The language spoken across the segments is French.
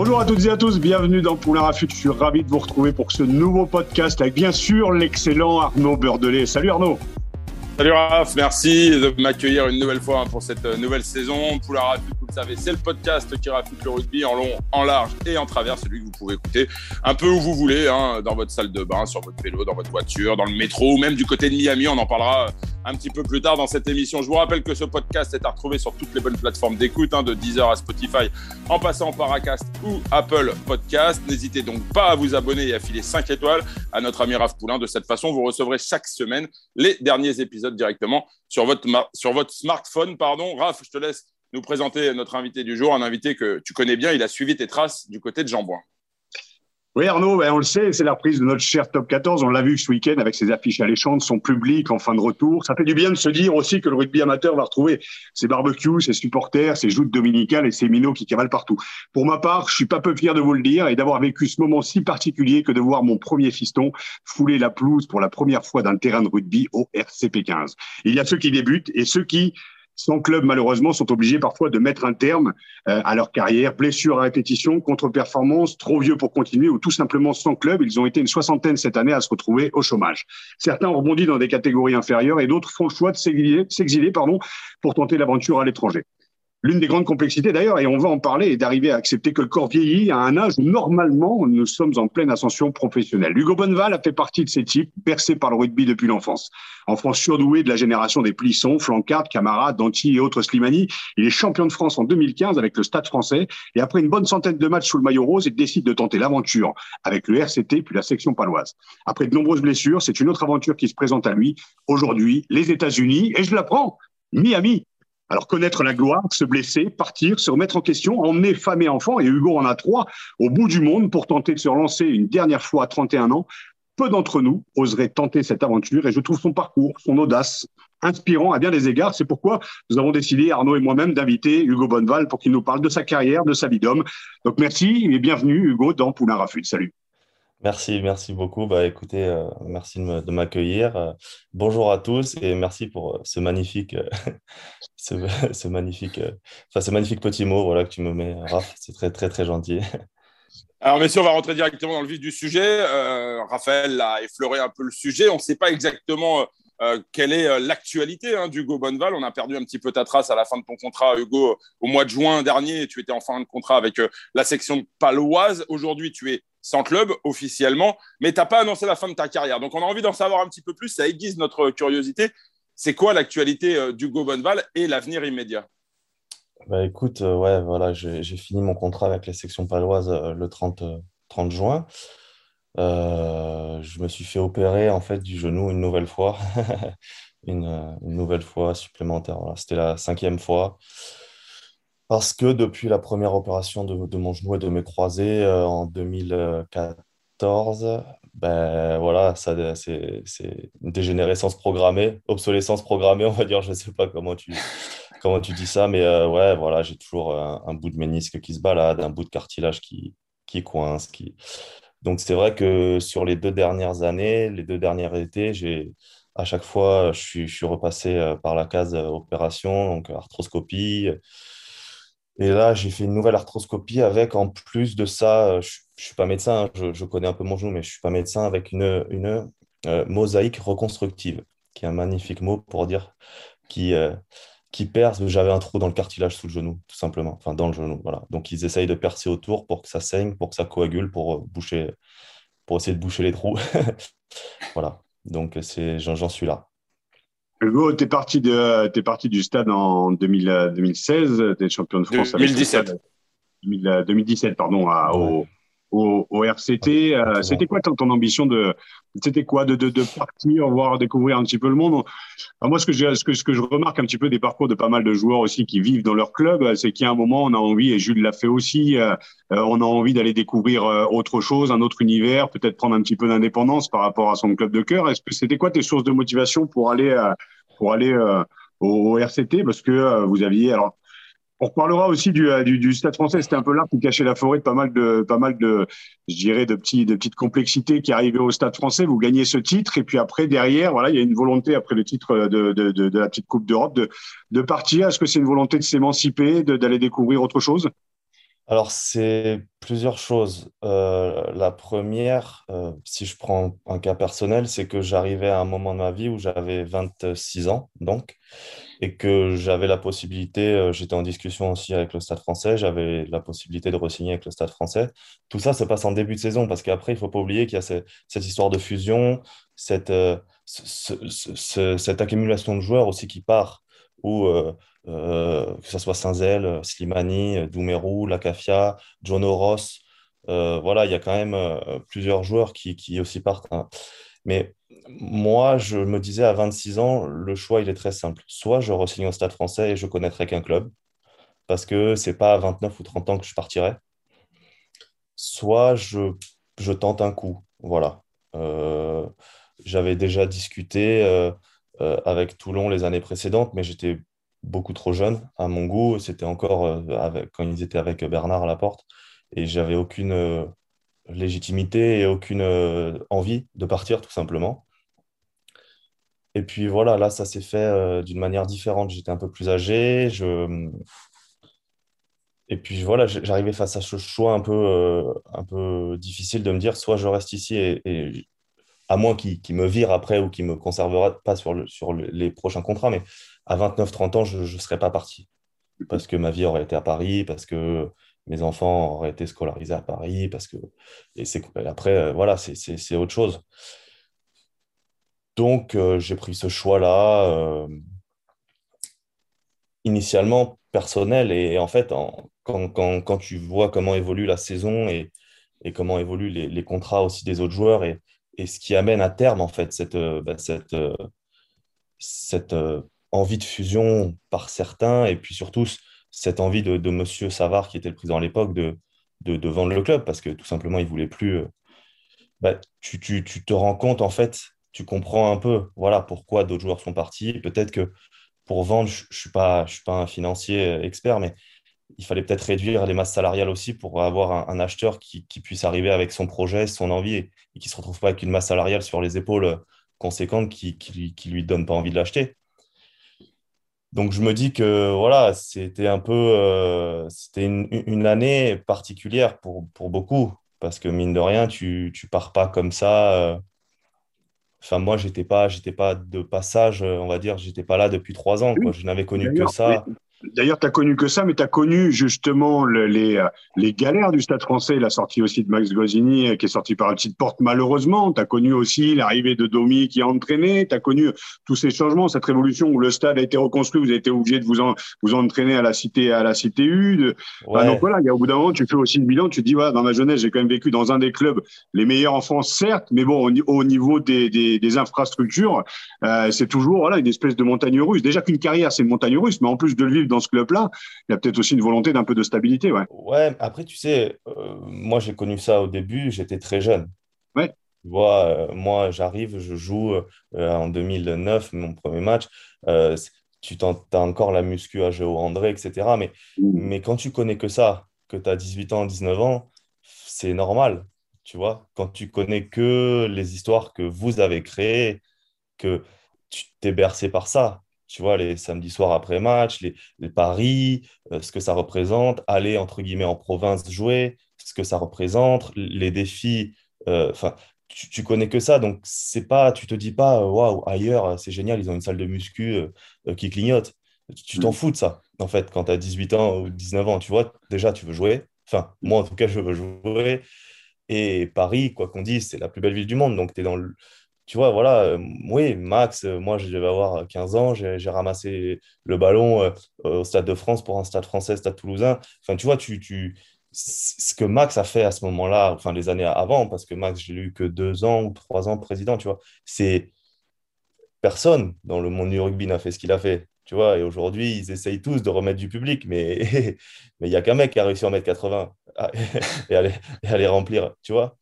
Bonjour à toutes et à tous, bienvenue dans Poulain Rafut. Je suis ravi de vous retrouver pour ce nouveau podcast avec bien sûr l'excellent Arnaud Beurdelet. Salut Arnaud. Salut Raph, merci de m'accueillir une nouvelle fois pour cette nouvelle saison. Poulain Rafut, le savez, c'est le podcast qui rafute le rugby en long, en large et en travers, celui que vous pouvez écouter un peu où vous voulez, hein, dans votre salle de bain, sur votre vélo, dans votre voiture, dans le métro ou même du côté de Miami. On en parlera un petit peu plus tard dans cette émission. Je vous rappelle que ce podcast est à retrouver sur toutes les bonnes plateformes d'écoute, hein, de Deezer à Spotify, en passant par Acast ou Apple Podcast. N'hésitez donc pas à vous abonner et à filer 5 étoiles à notre ami Raph Poulain. De cette façon, vous recevrez chaque semaine les derniers épisodes directement sur votre, sur votre smartphone. Pardon. Raph, je te laisse nous présenter notre invité du jour, un invité que tu connais bien. Il a suivi tes traces du côté de Jean Boin. Oui, Arnaud, on le sait, c'est la reprise de notre cher Top 14. On l'a vu ce week-end avec ses affiches alléchantes, son public en fin de retour. Ça fait du bien de se dire aussi que le rugby amateur va retrouver ses barbecues, ses supporters, ses joutes dominicales et ses minots qui cavalent partout. Pour ma part, je suis pas peu fier de vous le dire et d'avoir vécu ce moment si particulier que de voir mon premier fiston fouler la pelouse pour la première fois d'un terrain de rugby au RCP 15. Il y a ceux qui débutent et ceux qui sans club, malheureusement, sont obligés parfois de mettre un terme euh, à leur carrière. Blessure à répétition, contre-performance, trop vieux pour continuer ou tout simplement sans club. Ils ont été une soixantaine cette année à se retrouver au chômage. Certains ont rebondi dans des catégories inférieures et d'autres font le choix de s'exiler pardon, pour tenter l'aventure à l'étranger. L'une des grandes complexités d'ailleurs, et on va en parler, est d'arriver à accepter que le corps vieillit à un âge où normalement nous sommes en pleine ascension professionnelle. Hugo Bonneval a fait partie de ces types bercés par le rugby depuis l'enfance. Enfant surdoué de la génération des Plissons, Flancard, Camara, Danti et autres Slimani, il est champion de France en 2015 avec le Stade français et après une bonne centaine de matchs sous le maillot rose, il décide de tenter l'aventure avec le RCT puis la section paloise. Après de nombreuses blessures, c'est une autre aventure qui se présente à lui. Aujourd'hui, les États-Unis, et je l'apprends, Miami, alors connaître la gloire, se blesser, partir, se remettre en question, emmener femme et enfants, et Hugo en a trois, au bout du monde pour tenter de se relancer une dernière fois à 31 ans. Peu d'entre nous oseraient tenter cette aventure et je trouve son parcours, son audace inspirant à bien des égards. C'est pourquoi nous avons décidé, Arnaud et moi-même, d'inviter Hugo Bonneval pour qu'il nous parle de sa carrière, de sa vie d'homme. Donc merci et bienvenue Hugo dans Poulain Rafut. Salut. Merci, merci beaucoup. Bah, écoutez, euh, merci de m'accueillir. Euh, bonjour à tous et merci pour euh, ce magnifique, ce, magnifique, enfin, ce magnifique petit mot voilà, que tu me mets, Raph. C'est très, très, très gentil. Alors, messieurs, on va rentrer directement dans le vif du sujet. Raphaël a effleuré un peu le sujet. On ne sait pas exactement quelle est l'actualité hein, d'Hugo Bonneval. On a perdu un petit peu ta trace à la fin de ton contrat, Hugo, au mois de juin dernier. Tu étais en fin de contrat avec la section paloise. Aujourd'hui, tu es sans club officiellement, mais tu n'as pas annoncé la fin de ta carrière. Donc on a envie d'en savoir un petit peu plus, ça aiguise notre curiosité. C'est quoi l'actualité euh, d'Hugo Bonneval et l'avenir immédiat? Bah écoute, euh, ouais, voilà, j'ai fini mon contrat avec la section paloise euh, le 30, 30 juin. je me suis fait opérer en fait du genou une nouvelle fois, une, nouvelle fois supplémentaire. C'était la cinquième fois. Parce que depuis la première opération de, mon genou et de mes croisés euh, en 2014, ben voilà, ça, c'est, une dégénérescence programmée, obsolescence programmée, on va dire. Je ne sais pas comment tu, comment tu dis ça, mais euh, ouais, voilà, j'ai toujours un, bout de ménisque qui se balade, un bout de cartilage qui, qui coince. Qui... Donc c'est vrai que sur les deux dernières années, les deux derniers étés, j'ai à chaque fois, je suis, je suis repassé euh, par la case opération, donc arthroscopie et là, j'ai fait une nouvelle arthroscopie avec, en plus de ça, euh, je ne suis pas médecin, hein, je, connais un peu mon genou, mais je ne suis pas médecin, avec une, une euh, mosaïque reconstructive, qui est un magnifique mot pour dire qui, euh, qui perce. J'avais un trou dans le cartilage sous le genou, tout simplement, enfin dans le genou. Voilà. Donc, ils essayent de percer autour pour que ça saigne, pour que ça coagule, pour, boucher, pour essayer de boucher les trous. voilà. Donc, j'en suis là. Hugo, tu es parti, de, parti du stade en 2016, tu es champion de France 2017. 2017, pardon, au, au, au RCT. Euh, c'était quoi ton, ton, ambition de c'était quoi de, de, de, partir voir découvrir un petit peu le monde? Moi, ce que, je, ce, que, ce que je remarque un petit peu des parcours de pas mal de joueurs aussi qui vivent dans leur club, c'est qu'il y a un moment, on a envie, et Jules l'a fait aussi, euh, euh on a envie d'aller découvrir euh, autre chose, un autre univers, peut-être prendre un petit peu d'indépendance par rapport à son club de cœur. Est-ce que c'était quoi tes sources de motivation pour aller pour aller au, au, RCT Parce que vous aviez alors on reparlera aussi du, euh, du, Stade français. C'était un peu là qui cachait la forêt de pas mal de, pas mal de, je dirais, de, petits, de petites complexités qui arrivaient au Stade français. Vous gagnez ce titre et puis après, derrière, voilà, il y a une volonté après le titre de la petite Coupe d'Europe de, de partir. Est-ce que c'est une volonté de s'émanciper, d'aller découvrir autre chose? Alors, c'est plusieurs choses. Euh, la première, euh, si je prends un cas personnel, c'est que j'arrivais à un moment de ma vie où j'avais 26 ans, donc, et que j'avais la possibilité, euh, j'étais en discussion aussi avec le Stade français, j'avais la possibilité de re-signer avec le Stade français. Tout ça se passe en début de saison, parce qu'après, il ne faut pas oublier qu'il y a cette, histoire de fusion, cette, ce, ce, cette accumulation de joueurs aussi qui part, où euh, que ce soit Saint-Zel, Slimani, Doumerou, Lacafia, John Ross. Euh, voilà, il y a quand même euh, plusieurs joueurs qui, qui aussi partent. Hein. Mais moi, je me disais à 26 ans, le choix, il est très simple. Soit je re-signe au Stade français et je connaîtrai qu'un club, parce que c'est pas à 29 ou 30 ans que je partirai. Soit je, je tente un coup. Voilà. J'avais déjà discuté avec Toulon les années précédentes, mais j'étais beaucoup trop jeune à mon goût. C'était encore euh, quand ils étaient avec Bernard à la porte. Et j'avais aucune euh, légitimité et aucune euh, envie de partir, tout simplement. Et puis voilà, là, ça s'est fait d'une manière différente. J'étais un peu plus âgé. Et puis voilà, j'arrivais face à ce choix un peu, un peu difficile de me dire soit je reste ici et, à moins qu'il me vire après ou qu'il me conservera pas sur, le, sur les prochains contrats, mais à 29-30 ans, je ne serais pas parti. Parce que ma vie aurait été à Paris, parce que mes enfants auraient été scolarisés à Paris, parce que. Et après, euh, voilà, c'est, autre chose. Donc, euh, j'ai pris ce choix-là, euh, initialement personnel. Et, en fait, quand, tu vois comment évolue la saison et, et comment évoluent les, les, contrats aussi des autres joueurs et, et, ce qui amène à terme, en fait, cette, bah, cette, cette envie de fusion par certains, et puis surtout cette envie de, de Monsieur Savard, qui était le président à l'époque, de, de, vendre le club, parce que tout simplement, il voulait plus. Euh, bah, tu, tu, tu, te rends compte, en fait, tu comprends un peu voilà, pourquoi d'autres joueurs sont partis. Peut-être que pour vendre, je ne suis, pas, je suis pas un financier euh, expert, mais il fallait peut-être réduire les masses salariales aussi pour avoir un, acheteur qui, qui, puisse arriver avec son projet, son envie, et, qui ne se retrouve pas avec une masse salariale sur les épaules euh, conséquente qui ne lui donne pas envie de l'acheter. Donc je me dis que voilà, c'était un peu euh, c'était une, une, année particulière pour, pour, beaucoup parce que mine de rien, tu tu pars pas comme ça. Euh. Enfin moi j'étais pas j'étais pas de passage, on va dire, j'étais pas là depuis trois ans. Quoi. Je n'avais connu que ça. D'ailleurs, tu as connu que ça, mais tu as connu justement les, euh, les galères du Stade français, la sortie aussi de Max Gosini, euh, qui est sorti par la petite porte malheureusement. Tu as connu aussi l'arrivée de Domi qui a entraîné. Tu as connu tous ces changements, cette révolution où le stade a été reconstruit, vous avez été obligé de vous, en, vous entraîner à la cité à la cité U. De... donc voilà, il y a au bout d'un moment, tu fais aussi le bilan, tu te dis, voilà, dans ma jeunesse, j'ai quand même vécu dans un des clubs les meilleurs en France, certes, mais bon, au, niveau des, des, des infrastructures, euh, c'est toujours voilà, une espèce de montagne russe. Déjà qu'une carrière, c'est une montagne russe, mais en plus de le vivre dans ce club-là, il y a peut-être aussi une volonté d'un peu de stabilité. Ouais, ouais après, tu sais, euh, moi, j'ai connu ça au début, j'étais très jeune. Ouais. Tu vois, euh, moi, j'arrive, je joue euh, en 2009, mon premier match. tu as encore la muscu à Géo André, etc. Mais, mmh. mais quand tu connais que ça, que tu as 18 ans, 19 ans, c'est normal. Tu vois, quand tu connais que les histoires que vous avez créées, que tu t'es bercé par ça, tu vois, les samedis soirs après match, les, les paris, euh, ce que ça représente, aller entre guillemets en province jouer, ce que ça représente, les défis. Euh, enfin, tu, tu, connais que ça, donc c'est pas, tu te dis pas, waouh, ailleurs, c'est génial, ils ont une salle de muscu euh, qui clignote. Tu t'en mm. fous de ça, en fait, quand tu as 18 ans ou 19 ans, tu vois, déjà, tu veux jouer. Enfin, moi, en tout cas, je veux jouer. Et Paris, quoi qu'on dise, c'est la plus belle ville du monde. Donc, tu es dans le, tu vois, voilà, euh, oui, Max, euh, moi, je devais avoir 15 ans, j'ai ramassé le ballon euh, au Stade de France pour un stade français, stade toulousain. Enfin, tu vois, tu, tu, ce que Max a fait à ce moment-là, enfin les années avant, parce que Max, j'ai lu que deux ans ou trois ans président, tu vois, c'est personne dans le monde du rugby n'a fait ce qu'il a fait, tu vois, et aujourd'hui, ils essayent tous de remettre du public, mais il n'y a qu'un mec qui a réussi à en mettre 80 et à les, et à les remplir, tu vois.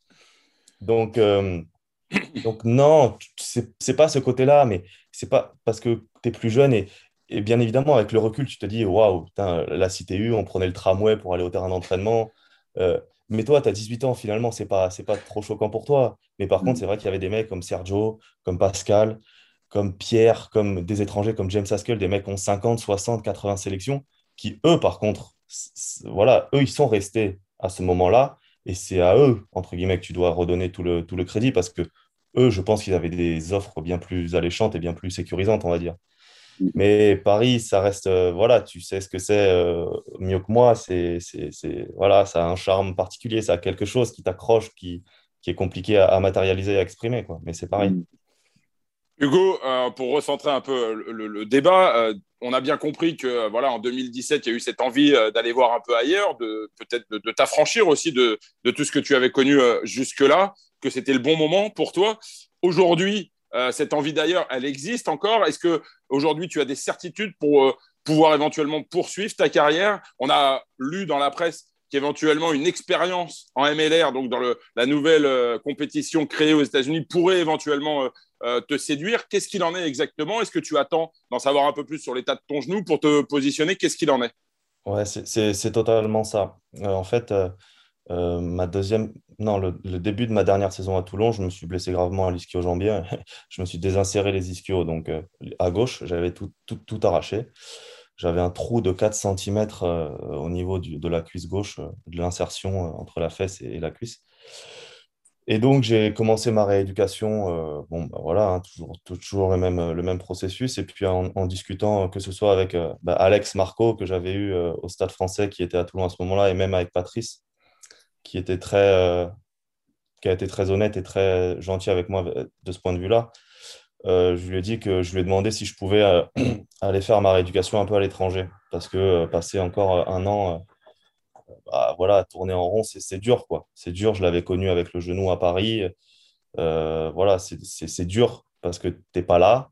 Donc, euh, donc non, c'est pas ce côté-là, mais c'est pas parce que tu es plus jeune et, et bien évidemment, avec le recul, tu te dis, waouh, la CTU, on prenait le tramway pour aller au terrain d'entraînement. Euh, mais toi, tu as 18 ans, finalement, c'est pas, pas trop choquant pour toi. Mais par contre, mm. c'est vrai qu'il y avait des mecs comme Sergio, comme Pascal, comme Pierre, comme des étrangers comme James Haskell, des mecs qui ont 50, 60, 80 sélections, qui, eux, par contre, voilà, eux, ils sont restés à ce moment-là. Et c'est à eux, entre guillemets, que tu dois redonner tout le, tout le crédit parce que eux, je pense qu'ils avaient des offres bien plus alléchantes et bien plus sécurisantes, on va dire. Mais Paris, ça reste, euh, voilà, tu sais ce que c'est euh, mieux que moi. C'est, voilà, ça a un charme particulier, ça a quelque chose qui t'accroche, qui, qui est compliqué à, matérialiser à exprimer, quoi. Mais c'est pareil. Hugo, euh, pour recentrer un peu le, débat, on a bien compris que voilà, en 2017, il y a eu cette envie d'aller voir un peu ailleurs, de peut-être de, t'affranchir aussi de, de, tout ce que tu avais connu jusque-là, que c'était le bon moment pour toi. Aujourd'hui, euh, cette envie d'ailleurs, elle existe encore Est-ce que aujourd'hui tu as des certitudes pour euh, pouvoir éventuellement poursuivre ta carrière? On a lu dans la presse qu'éventuellement une expérience en MLR, donc dans la nouvelle euh, compétition créée aux États-Unis, pourrait éventuellement te séduire. Qu'est-ce qu'il en est exactement? Est-ce que tu attends d'en savoir un peu plus sur l'état de ton genou pour te positionner? Qu'est-ce qu'il en est? Ouais, c'est totalement ça. en fait, euh, ma deuxième, non, le, début de ma dernière saison à Toulon, je me suis blessé gravement à l'ischio-jambier. je me suis désinséré les ischios. Donc, euh, à gauche, j'avais tout, tout, tout, arraché. J'avais un trou de 4 cm euh, au niveau de la cuisse gauche, de l'insertion entre la fesse et, la cuisse. Et donc, j'ai commencé ma rééducation. bon, bah, voilà, hein, toujours, le, même, processus. Et puis, en, discutant, que ce soit avec bah, Alex Marco, que j'avais eu au Stade français, qui était à Toulon à ce moment-là, et même avec Patrice euh, qui a été très honnête et très gentil avec moi de ce point de vue-là. Euh, je lui ai dit que je lui ai demandé si je pouvais euh, aller faire ma rééducation un peu à l'étranger, parce que passer encore un an, bah, voilà, tourner en rond, c'est dur, quoi. C'est dur. Je l'avais connu avec le genou à Paris. voilà, c'est dur parce que tu n'es pas là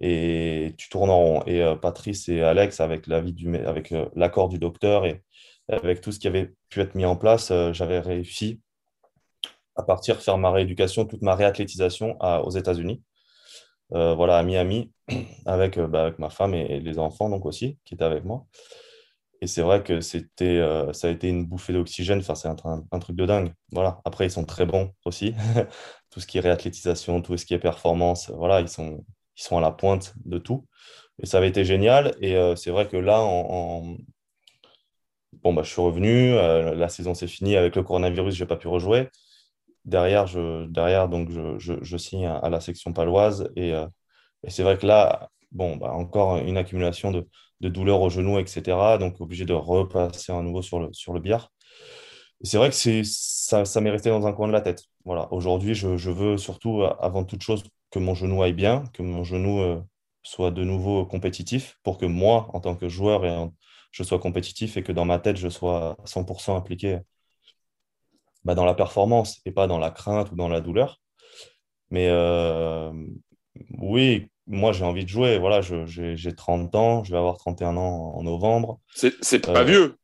et tu tournes en rond. Et Patrice et Alex, avec du, avec l'accord du docteur et avec tout ce qui avait pu être mis en place, euh, j'avais réussi à partir faire ma rééducation, toute ma réathlétisation aux États-Unis. Euh, voilà, à Miami, avec, euh, bah, avec ma femme et, les enfants donc aussi, qui étaient avec moi. Et c'est vrai que c'était, ça a été une bouffée d'oxygène. Enfin, c'est un, truc de dingue. Voilà. Après, ils sont très bons aussi. tout ce qui est réathlétisation, tout ce qui est performance, voilà, ils sont, ils sont à la pointe de tout. Et ça avait été génial. Et c'est vrai que là, bon, bah, je suis revenu, euh, la saison s'est finie, avec le coronavirus, je n'ai pas pu rejouer. Derrière, je, derrière donc, je, je, signe à, la section paloise et, euh, et c'est vrai que là, bon, bah, encore une accumulation de, de douleurs au genou, etc. Donc, obligé de repasser à nouveau sur le, sur le billard. c'est vrai que ça, ça m'est resté dans un coin de la tête. Voilà. Aujourd'hui, je, je, veux surtout, avant toute chose, que mon genou aille bien, que mon genou euh, soit de nouveau compétitif pour que moi, en tant que joueur je sois compétitif et que dans ma tête, je sois 100% impliqué bah, dans la performance et pas dans la crainte ou dans la douleur. Mais euh, oui, moi, j'ai envie de jouer. Voilà, j'ai 30 ans, je vais avoir 31 ans en novembre. C'est pas euh, vieux.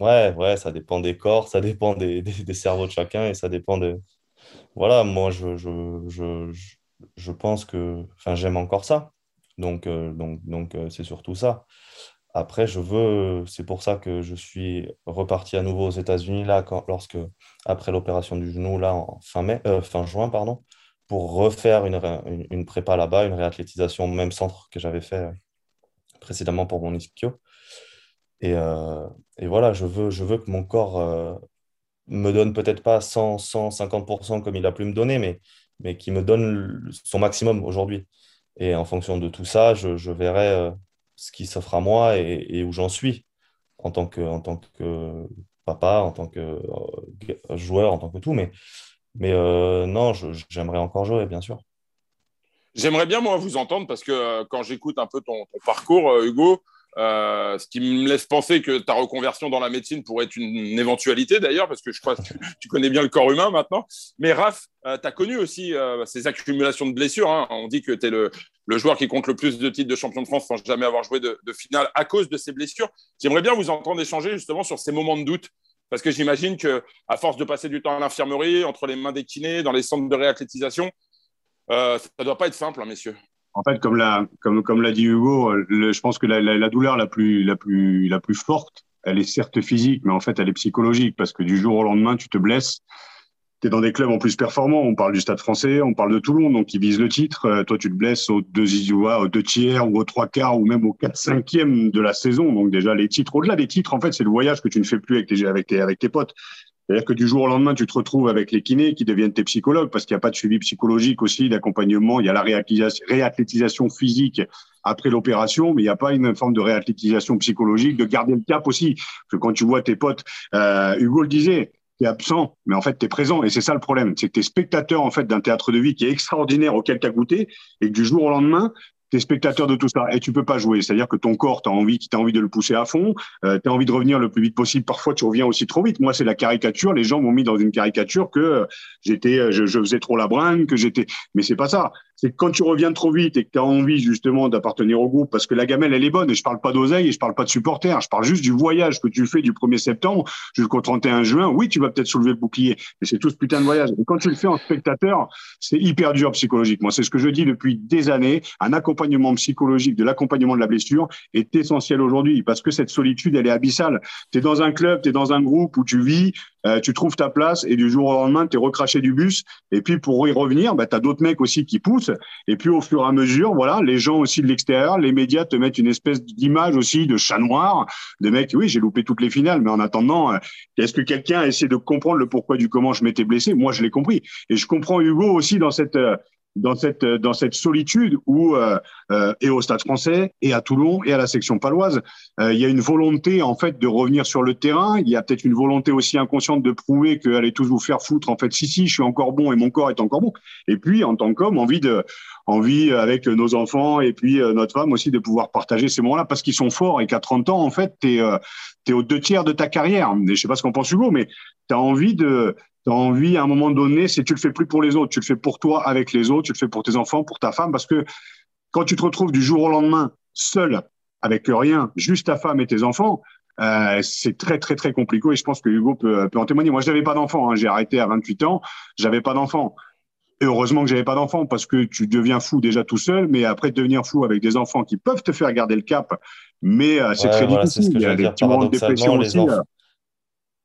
Ouais, ouais, ça dépend des corps, ça dépend des, cerveaux de chacun et ça dépend de. Voilà, moi, je, je, je, pense que. Enfin, j'aime encore ça. Donc, euh, donc, donc c'est surtout ça. Après, je veux, c'est pour ça que je suis reparti à nouveau aux États-Unis là, lorsque après l'opération du genou là en fin mai, euh, fin juin pardon, pour refaire une, une, prépa là-bas, une réathlétisation au même centre que j'avais fait euh, précédemment pour mon ischio. Et, euh, et, voilà, je veux, je veux que mon corps me donne peut-être pas 100, 150% comme il a pu me donner, mais, mais qui me donne son maximum aujourd'hui. Et en fonction de tout ça, je, je verrai ce qui s'offre à moi et, où j'en suis en tant que, papa, en tant que euh, joueur, en tant que tout. Mais, mais euh, non, j'aimerais encore jouer, bien sûr. J'aimerais bien, moi, vous entendre parce que euh, quand j'écoute un peu ton, parcours, Hugo, ce qui me laisse penser que ta reconversion dans la médecine pourrait être une, éventualité d'ailleurs, parce que je crois que tu, connais bien le corps humain maintenant. Mais Raph, tu as connu aussi ces accumulations de blessures. Hein. On dit que tu es le, joueur qui compte le plus de titres de champion de France sans jamais avoir joué de, de finale à cause de ces blessures. J'aimerais bien vous entendre échanger justement sur ces moments de doute. Parce que j'imagine que à force de passer du temps à l'infirmerie, entre les mains des kinés, dans les centres de réathlétisation, euh, ça ne doit pas être simple, hein, messieurs. En fait, comme l'a dit Hugo, je pense que la, douleur la plus, forte, elle est certes physique, mais en fait, elle est psychologique parce que du jour au lendemain, tu te blesses tu es dans des clubs en plus performants. On parle du Stade français, on parle de Toulon, donc qui vise le titre. Euh, toi, tu te blesses aux deux, aux deux tiers ou aux trois quarts ou même aux quatre cinquièmes de la saison. Donc déjà, les titres, au-delà des titres, en fait, c'est le voyage que tu ne fais plus avec tes, avec tes potes. C'est-à-dire que du jour au lendemain, tu te retrouves avec les kinés qui deviennent tes psychologues parce qu'il n'y a pas de suivi psychologique aussi, d'accompagnement. Il y a la réathlétisation physique après l'opération, mais il n'y a pas une forme de réathlétisation psychologique, de garder le cap aussi. Parce que quand tu vois tes potes, euh, Hugo le disait, tu es absent, mais en fait, tu es présent. Et c'est ça le problème. C'est que tu es spectateur en fait, d'un théâtre de vie qui est extraordinaire auquel tu as goûté et que du jour au lendemain, tu es spectateur de tout ça et tu peux pas jouer. C'est-à-dire que ton corps, tu as envie, as envie de le pousser à fond, euh, tu as envie de revenir le plus vite possible. Parfois, tu reviens aussi trop vite. Moi, c'est la caricature. Les gens m'ont mis dans une caricature que euh, j'étais, euh, je, je, faisais trop la bringue, que j'étais. Mais c'est pas ça c'est que quand tu reviens trop vite et que tu as envie justement d'appartenir au groupe, parce que la gamelle, elle est bonne, et je parle pas d'oseille et je parle pas de supporters, je parle juste du voyage que tu fais du 1er septembre jusqu'au 31 juin. Oui, tu vas peut-être soulever le bouclier, mais c'est tout ce putain de voyage. Et quand tu le fais en spectateur, c'est hyper dur psychologiquement. C'est ce que je dis depuis des années. Un accompagnement psychologique, de l'accompagnement de la blessure est essentiel aujourd'hui parce que cette solitude, elle est abyssale. Tu es dans un club, tu es dans un groupe où tu vis, euh, tu trouves ta place et du jour au lendemain, tu es recraché du bus. Et puis pour y revenir, bah, tu as d'autres mecs aussi qui poussent. Et puis au fur et à mesure, voilà, les gens aussi de l'extérieur, les médias te mettent une espèce d'image aussi de chat noir, de mecs, oui, j'ai loupé toutes les finales, mais en attendant, euh, est-ce que quelqu'un a essayé de comprendre le pourquoi du comment je m'étais blessé? Moi, je l'ai compris. Et je comprends Hugo aussi dans cette... Euh, dans cette dans cette solitude où euh, euh, et au Stade Français et à Toulon et à la section paloise, euh, il y a une volonté en fait de revenir sur le terrain. Il y a peut-être une volonté aussi inconsciente de prouver que allez tous vous faire foutre. En fait, si si, je suis encore bon et mon corps est encore bon. Et puis en tant qu'homme, envie de envie avec nos enfants et puis notre femme aussi de pouvoir partager ces moments-là parce qu'ils sont forts et qu'à 30 ans en fait, tu es, aux deux tiers de ta carrière. Je sais pas ce qu'en pense Hugo, mais tu as envie de tu envie à un moment donné, c'est tu le fais plus pour les autres, tu le fais pour toi avec les autres, tu le fais pour tes enfants, pour ta femme, parce que quand tu te retrouves du jour au lendemain seul, avec rien, juste ta femme et tes enfants, euh, c'est très très très compliqué et je pense que Hugo peut, peut en témoigner. Moi, je n'avais pas d'enfant, hein. j'ai arrêté à 28 ans, j'avais pas d'enfant. Et heureusement que j'avais pas d'enfant parce que tu deviens fou déjà tout seul, mais après devenir fou avec des enfants qui peuvent te faire garder le cap, mais euh, c'est très difficile. Il y a des petits moments de dépression aussi. Euh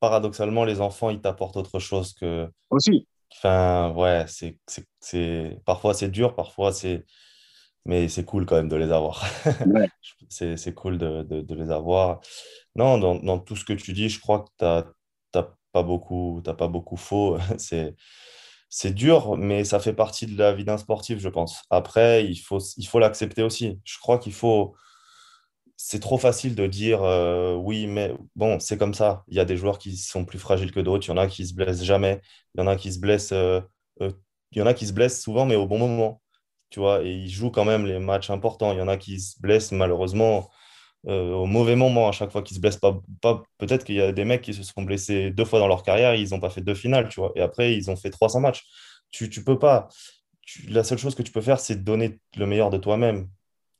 paradoxalement, les enfants, ils t'apportent autre chose que. Aussi. Enfin, ouais, c'est, c'est, parfois c'est dur, parfois c'est. Mais c'est cool quand même de les avoir. Ouais. c'est, c'est cool de, de, de, les avoir. Non, dans, dans, tout ce que tu dis, je crois que tu n'as pas beaucoup, t'as pas beaucoup faux. c'est, c'est dur, mais ça fait partie de la vie d'un sportif, je pense. Après, il faut, il faut l'accepter aussi. Je crois qu'il faut c'est trop facile de dire euh, oui, mais bon, c'est comme ça. Il y a des joueurs qui sont plus fragiles que d'autres. Il y en a qui se blessent jamais. Il y en a qui se blessent. Euh, euh, il y en a qui se blessent souvent, mais au bon moment. Tu vois, et ils jouent quand même les matchs importants. Il y en a qui se blessent malheureusement au mauvais moment à chaque fois qu'ils se blessent pas. pas Peut-être qu'il y a des mecs qui se sont blessés deux fois dans leur carrière, ils n'ont pas fait deux finales, tu vois. Et après, ils ont fait 300 matchs. Tu, tu peux pas. la seule chose que tu peux faire, c'est donner le meilleur de toi-même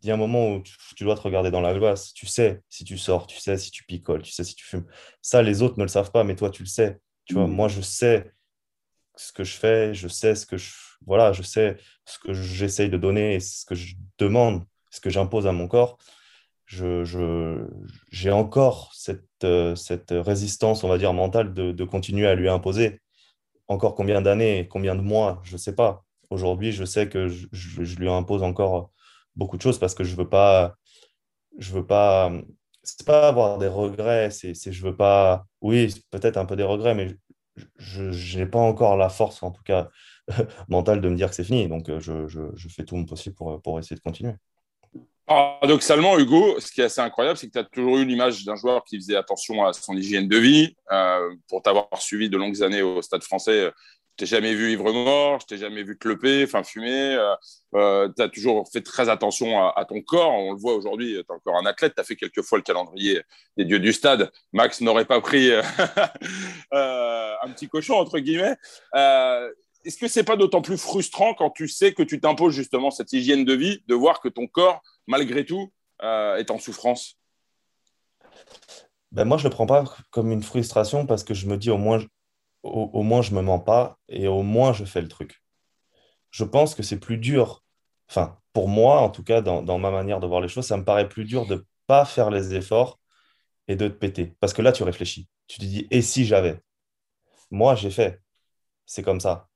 il y a un moment où tu, dois te regarder dans la glace. Tu sais si tu sors, tu sais si tu picoles, tu sais si tu fumes. Ça, les autres ne le savent pas, mais toi, tu le sais. Tu vois, mm. moi, je sais ce que je fais, je sais ce que je, voilà, je sais ce que j'essaye de donner, ce que je demande, ce que j'impose à mon corps. J'ai encore cette, euh, cette résistance, on va dire, mentale de, continuer à lui imposer. Encore combien d'années, combien de mois, je ne sais pas. Aujourd'hui, je sais que je, lui impose encore beaucoup de choses parce que je veux pas, je veux pas, c'est pas avoir des regrets, c'est, je veux pas, oui, peut-être un peu des regrets, mais je n'ai pas encore la force, en tout cas mentale, de me dire que c'est fini. Donc, euh, je, fais tout mon possible pour essayer de continuer. Paradoxalement, Hugo, ce qui est assez incroyable, c'est que tu as toujours eu l'image d'un joueur qui faisait attention à son hygiène de vie. Euh, pour t'avoir suivi de longues années au Stade français, t'ai jamais vu ivre mort, je t'ai jamais vu cloper, enfin fumer. Euh, euh tu as toujours fait très attention à, ton corps. On le voit aujourd'hui, tu es encore un athlète. Tu as fait quelques fois le calendrier des dieux du stade. Max n'aurait pas pris euh, un petit cochon, entre guillemets. Est-ce que c'est pas d'autant plus frustrant quand tu sais que tu t'imposes justement cette hygiène de vie, de voir que ton corps, malgré tout, est en souffrance ben moi, je ne le prends pas comme une frustration parce que je me dis au moins, au, moins je ne me mens pas et au moins je fais le truc. Je pense que c'est plus dur, enfin, pour moi en tout cas, dans, ma manière de voir les choses, ça me paraît plus dur de pas faire les efforts et de te péter. Parce que là, tu réfléchis. Tu te dis, et si j'avais? Moi, j'ai fait. C'est comme ça.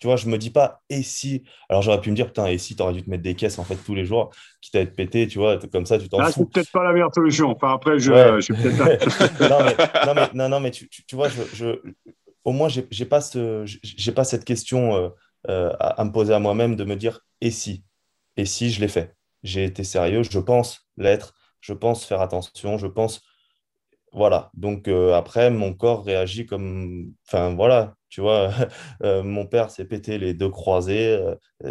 Tu vois, je me dis pas, et si. Alors j'aurais pu me dire, putain, et si tu aurais dû te mettre des caisses en fait tous les jours, quitte à être pété, tu vois, comme ça, tu t'en fous. C'est peut-être pas la meilleure solution. Enfin, après, je, suis peut-être. non, mais, non, mais, non, non, mais tu, tu, vois, je, je, au moins, je n'ai pas, ce, pas cette question euh, euh, à, me poser à moi-même de me dire, et si? Et si je l'ai fait? J'ai été sérieux, je pense l'être, je pense faire attention, je pense. Voilà. Donc euh, après, mon corps réagit comme. Enfin, voilà tu vois, euh, mon père s'est pété les deux croisés,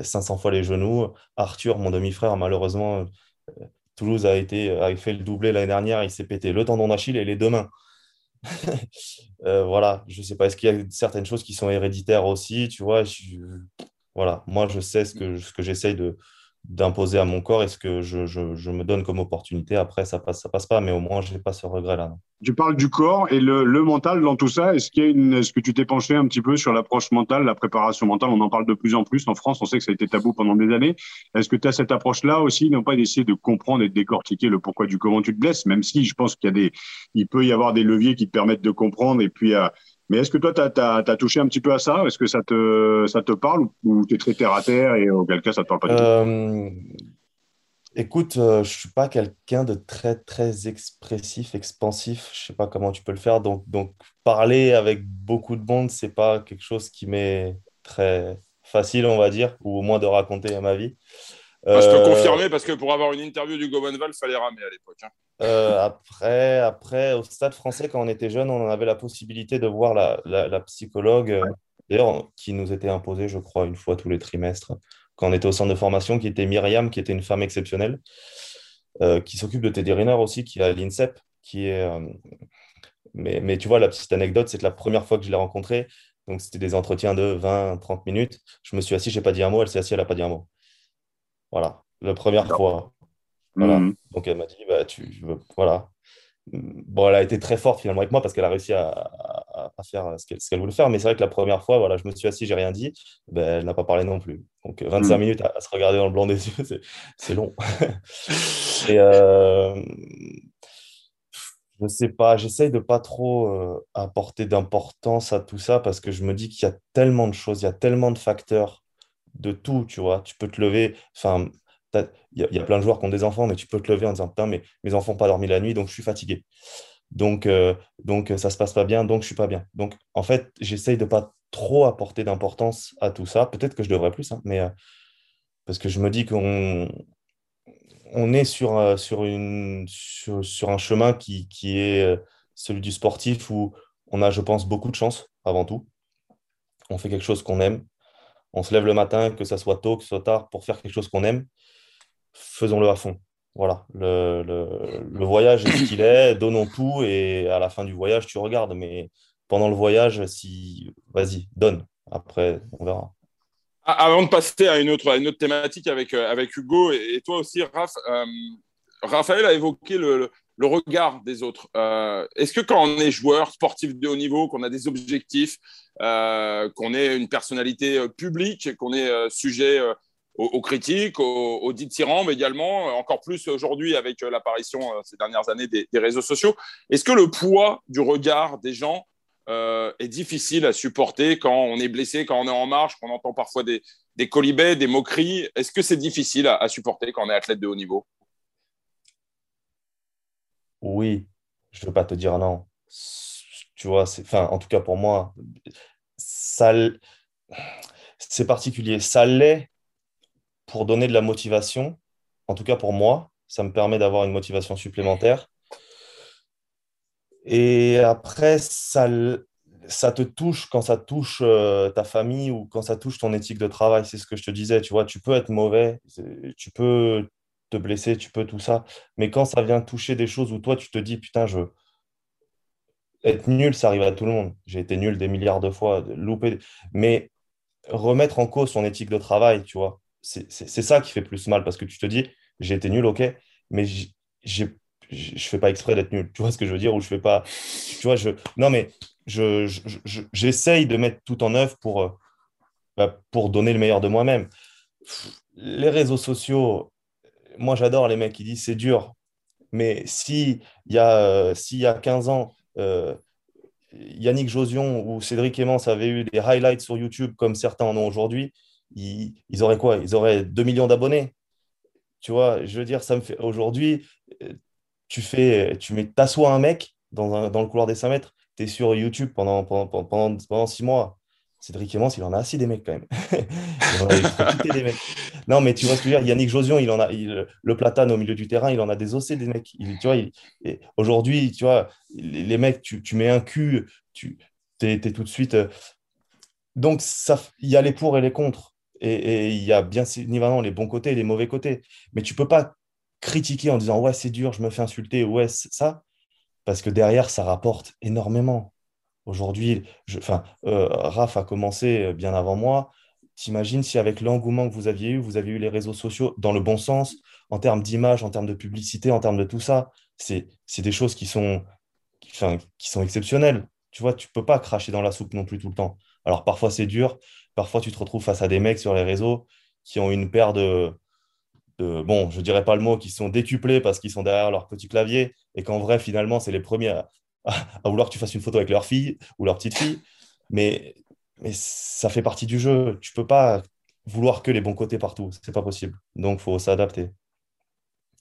500 euh, fois les genoux. Arthur, mon demi-frère, malheureusement, Toulouse a, été, a fait le doublé l'année dernière, il s'est pété le tendon d'Achille et les deux mains. voilà, je ne sais pas, est-ce qu'il y a certaines choses qui sont héréditaires aussi, tu vois, voilà, moi je sais ce que, ce que j'essaye de, d'imposer à mon corps et ce que je, je, me donne comme opportunité. Après, ça passe, ça passe pas, mais au moins, je n'ai pas ce regret-là. Tu parles du corps et le, le mental dans tout ça. Est-ce qu'il est-ce que tu t'es penché un petit peu sur l'approche mentale, la préparation mentale? On en parle de plus en plus en France. On sait que ça a été tabou pendant des années. Est-ce que tu as cette approche-là aussi, non pas d'essayer de comprendre et de décortiquer le pourquoi du comment tu te blesses, même si je pense qu'il y a des, il peut y avoir des leviers qui te permettent de comprendre et puis à mais est-ce que toi, tu as, touché un petit peu à ça? Est-ce que ça te, parle ou tu es très terre à terre et auquel cas ça ne te parle pas du tout? Euh, Écoute, euh, je ne suis pas quelqu'un de très, très expressif, expansif. Je ne sais pas comment tu peux le faire. Donc, parler avec beaucoup de monde, ce n'est pas quelque chose qui m'est très facile, on va dire, ou au moins de raconter ma vie. Ah, je peux euh, confirmer parce que pour avoir une interview du Gobenval, il fallait ramer à l'époque. Hein. Euh, après, après, au stade français, quand on était jeune, on avait la possibilité de voir la, la, psychologue, euh, d'ailleurs, qui nous était imposée, je crois, une fois tous les trimestres, quand on était au centre de formation, qui était Myriam, qui était une femme exceptionnelle, qui s'occupe de Teddy Riner aussi, qui est à l'INSEP, qui est. mais, mais tu vois, la petite anecdote, c'est que la première fois que je l'ai rencontrée, donc c'était des entretiens de 20, 30 minutes, je me suis assis, je n'ai pas dit un mot, elle s'est assise, elle n'a pas dit un mot. Voilà, la première fois. Voilà. Mhm. Donc elle m'a dit, bah, tu, voilà. Bon, elle a été très forte finalement avec moi parce qu'elle a réussi à, à, faire ce qu'elle voulait faire. Mais c'est vrai que la première fois, voilà, je me suis assis, j'ai rien dit. Ben, elle n'a pas parlé non plus. Donc 25 mhm. minutes à, se regarder dans le blanc des yeux, c'est long. Et euh, je sais pas, j'essaye de pas trop euh, apporter d'importance à tout ça parce que je me dis qu'il y a tellement de choses, il y a tellement de facteurs de tout, tu vois. Tu peux te lever, enfin, il y, a plein de joueurs qui ont des enfants, mais tu peux te lever en disant, putain, mais mes enfants n'ont pas dormi la nuit, donc je suis fatigué. Donc, euh, donc ça se passe pas bien, donc je suis pas bien. Donc, en fait, j'essaye de pas trop apporter d'importance à tout ça. Peut-être que je devrais plus, hein, mais euh, parce que je me dis qu'on on est sur, euh, sur, une, sur, un chemin qui, qui est celui du sportif où on a, je pense, beaucoup de chance avant tout. On fait quelque chose qu'on aime, on se lève le matin, que ça soit tôt, que ce soit tard, pour faire quelque chose qu'on aime, faisons-le à fond. Voilà, le, voyage est ce qu'il est, donnons tout et à la fin du voyage, tu regardes. Mais pendant le voyage, si vas-y, donne. Après, on verra. Avant de passer à une autre, une autre thématique avec, euh, avec Hugo et, toi aussi, Raph, euh, Raphaël a évoqué le, le regard des autres. Euh, est-ce que quand on est joueur sportif de haut niveau, qu'on a des objectifs, euh, qu'on est une personnalité euh, publique, qu'on est sujet aux, critiques, aux, aux mais également, encore plus aujourd'hui avec l'apparition ces dernières années des, réseaux sociaux, est-ce que le poids du regard des gens est difficile à supporter quand on est blessé, quand on est en marche, qu'on entend parfois des, des colibets, des moqueries? Est-ce que c'est difficile à supporter quand on est athlète de haut niveau? Oui, je ne veux pas te dire non. Tu vois, enfin, en tout cas pour moi, ça, c'est particulier. Ça l'est pour donner de la motivation. En tout cas pour moi, ça me permet d'avoir une motivation supplémentaire. Et après, ça, ça te touche quand ça touche euh, ta famille ou quand ça touche ton éthique de travail. C'est ce que je te disais. Tu vois, tu peux être mauvais, tu peux te blesser, tu peux tout ça. Mais quand ça vient toucher des choses où toi, tu te dis, putain, je. Être nul, ça arrive à tout le monde. J'ai été nul des milliards de fois, louper. Mais remettre en cause son éthique de travail, tu vois, c'est ça qui fait plus mal parce que tu te dis, j'ai été nul, ok, mais je fais pas exprès d'être nul. Tu vois ce que je veux dire? Ou je fais pas. Tu vois, je. Non, mais j'essaye de mettre tout en œuvre pour, euh, bah, pour donner le meilleur de moi-même. Les réseaux sociaux, moi j'adore les mecs qui disent c'est dur. Mais s'il y, a, euh, y a 15 ans, euh, Yannick Josion ou Cédric Clémence avaient eu des highlights sur YouTube comme certains en ont aujourd'hui, ils, auraient quoi? Ils auraient 2 millions d'abonnés. Tu vois, je veux dire, ça me fait. Aujourd'hui, tu fais, tu mets, t'assois un mec dans, le couloir des 5 mètres, tu es sur YouTube pendant, pendant, pendant, pendant 6 mois. Cédric Clémence, il en a assis des mecs quand même. il des mecs. Non, mais tu vois ce que je veux dire? Yannick Josion, il en a le platane au milieu du terrain, il en a des des mecs. aujourd'hui, tu vois, les, mecs, tu, mets un cul, tu es, tout de suite. Euh, donc, il y a les pour et les contre. Et il y a bien évidemment les bons côtés et les mauvais côtés. Mais tu peux pas critiquer en disant ouais, c'est dur, je me fais insulter, ouais, ça, parce que derrière, ça rapporte énormément. Aujourd'hui, enfin, euh, Raph a commencé euh, bien avant moi. T'imagines si avec l'engouement que vous aviez eu, vous aviez eu les réseaux sociaux dans le bon sens, en termes d'image, en termes de publicité, en termes de tout ça, c'est des choses qui sont, qui, sont exceptionnelles. Tu vois, tu peux pas cracher dans la soupe non plus tout le temps. Alors parfois c'est dur, parfois tu te retrouves face à des mecs sur les réseaux qui ont une paire de, bon, je dirais pas le mot, qui sont décuplés parce qu'ils sont derrière leur petit clavier et qu'en vrai, finalement, c'est les premiers à, vouloir que tu fasses une photo avec leur fille ou leur petite fille. Mais, mais ça fait partie du jeu. Tu peux pas vouloir que les bons côtés partout. C'est pas possible. Donc, faut s'adapter.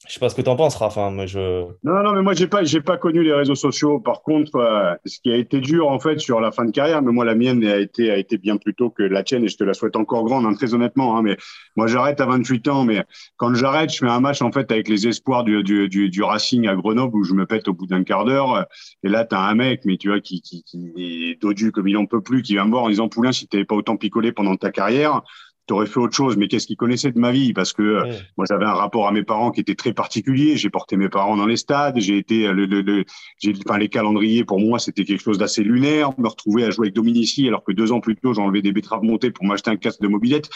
Je sais pas ce que tu en penses, Raph. Hein, je... Non, non, mais moi, j'ai pas, j'ai pas connu les réseaux sociaux. Par contre, euh, ce qui a été dur, en fait, sur la fin de carrière, mais moi, la mienne a été, a été bien plus tôt que la tienne et je te la souhaite encore grande, hein, très honnêtement. Hein, mais moi, j'arrête à 28 ans, mais quand j'arrête, je fais un match, en fait, avec les espoirs du, du, du, du Racing à Grenoble où je me pète au bout d'un quart d'heure. Et là, tu as un mec, mais tu vois, qui, qui, qui est dodu comme il en peut plus, qui vient me voir en disant, Poulain, si t'avais pas autant picolé pendant ta carrière, tu aurais fait autre chose. Mais qu'est-ce qu'il connaissait de ma vie? Parce que euh, moi, j'avais un rapport à mes parents qui était très particulier. J'ai porté mes parents dans les stades. J'ai été euh, le, le, j'ai, enfin, les calendriers pour moi, c'était quelque chose d'assez lunaire. Me retrouver à jouer avec Dominici alors que deux ans plus tôt, j'enlevais des betteraves montées pour m'acheter un casque de mobilette.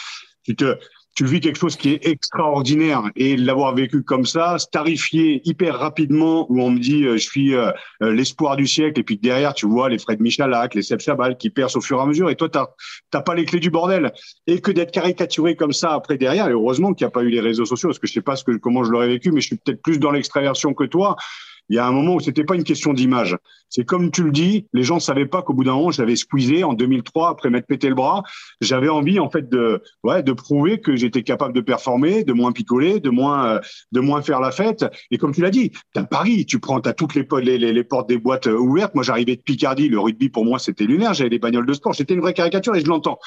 Tu te, tu vis quelque chose qui est extraordinaire. Et l'avoir vécu comme ça, starifié hyper rapidement où on me dit euh, je suis euh, euh, l'espoir du siècle et puis derrière tu vois les Fred Michalak, les Seb Chabal qui percent au fur et à mesure et toi t'as t'as pas les clés du bordel. Et que d'être caricaturé comme ça après derrière et heureusement qu'il n'y a pas eu les réseaux sociaux parce que je sais pas ce que comment je l'aurais vécu mais je suis peut-être plus dans l'extraversion que toi il y a un moment où c'était pas une question d'image. C'est comme tu le dis, les gens savaient pas qu'au bout d'un moment, j'avais squeezé en 2003 après m'être pété le bras. J'avais envie, en fait, de, ouais, de prouver que j'étais capable de performer, de moins picoler, de moins, euh, de moins faire la fête. Et comme tu l'as dit, t'as Paris, tu prends, t'as toutes les, les, les, les, portes des boîtes euh, ouvertes. Moi, j'arrivais de Picardie. Le rugby, pour moi, c'était lunaire. J'avais des bagnoles de sport. C'était une vraie caricature et je l'entends.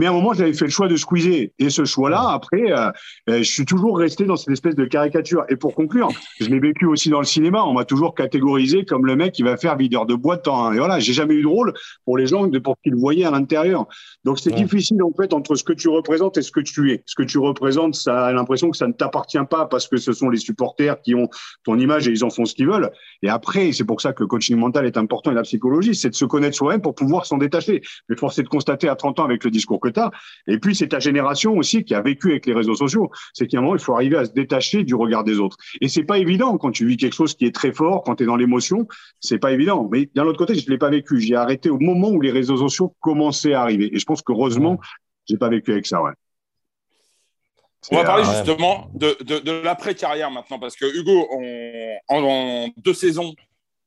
Mais à un moment, j'avais fait le choix de squeezer. Et ce choix-là, après, euh, euh, je suis toujours resté dans cette espèce de caricature. Et pour conclure, je l'ai vécu aussi dans le cinéma. On m'a toujours catégorisé comme le mec qui va faire videur de boîte. En... Et voilà, j'ai jamais eu de rôle pour les gens de pour qu'ils le voyaient à l'intérieur. Donc c'est difficile en fait entre ce que tu représentes et ce que tu es. Ce que tu représentes, ça a l'impression que ça ne t'appartient pas parce que ce sont les supporters qui ont ton image et ils en font ce qu'ils veulent. Et après, c'est pour ça que le coaching mental est important et la psychologie, c'est de se connaître soi-même pour pouvoir s'en détacher. Mais force est de constater à 30 ans avec le discours que as. Et puis, c'est ta génération aussi qui a vécu avec les réseaux sociaux. C'est qu'à un moment, il faut arriver à se détacher du regard des autres. Et c'est pas évident quand tu vis quelque chose qui est très fort, quand tu es dans l'émotion, c'est pas évident. Mais d'un autre côté, je l'ai pas vécu. J'ai arrêté au moment où les réseaux sociaux commençaient à arriver. Et je pense qu'heureusement, j'ai pas vécu avec ça, ouais. On va parler justement de, de, l'après-carrière maintenant, parce que Hugo, en deux saisons,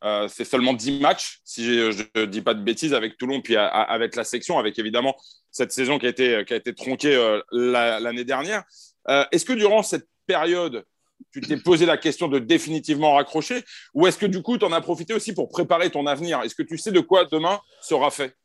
euh, c'est seulement 10 matchs, si je ne dis pas de bêtises, avec Toulon, puis avec la section, avec évidemment cette saison qui a été, qui a été tronquée euh, l'année dernière. Euh, est-ce que durant cette période, tu t'es posé la question de définitivement raccrocher ou est-ce que du coup, tu en as profité aussi pour préparer ton avenir? Est-ce que tu sais de quoi demain sera fait?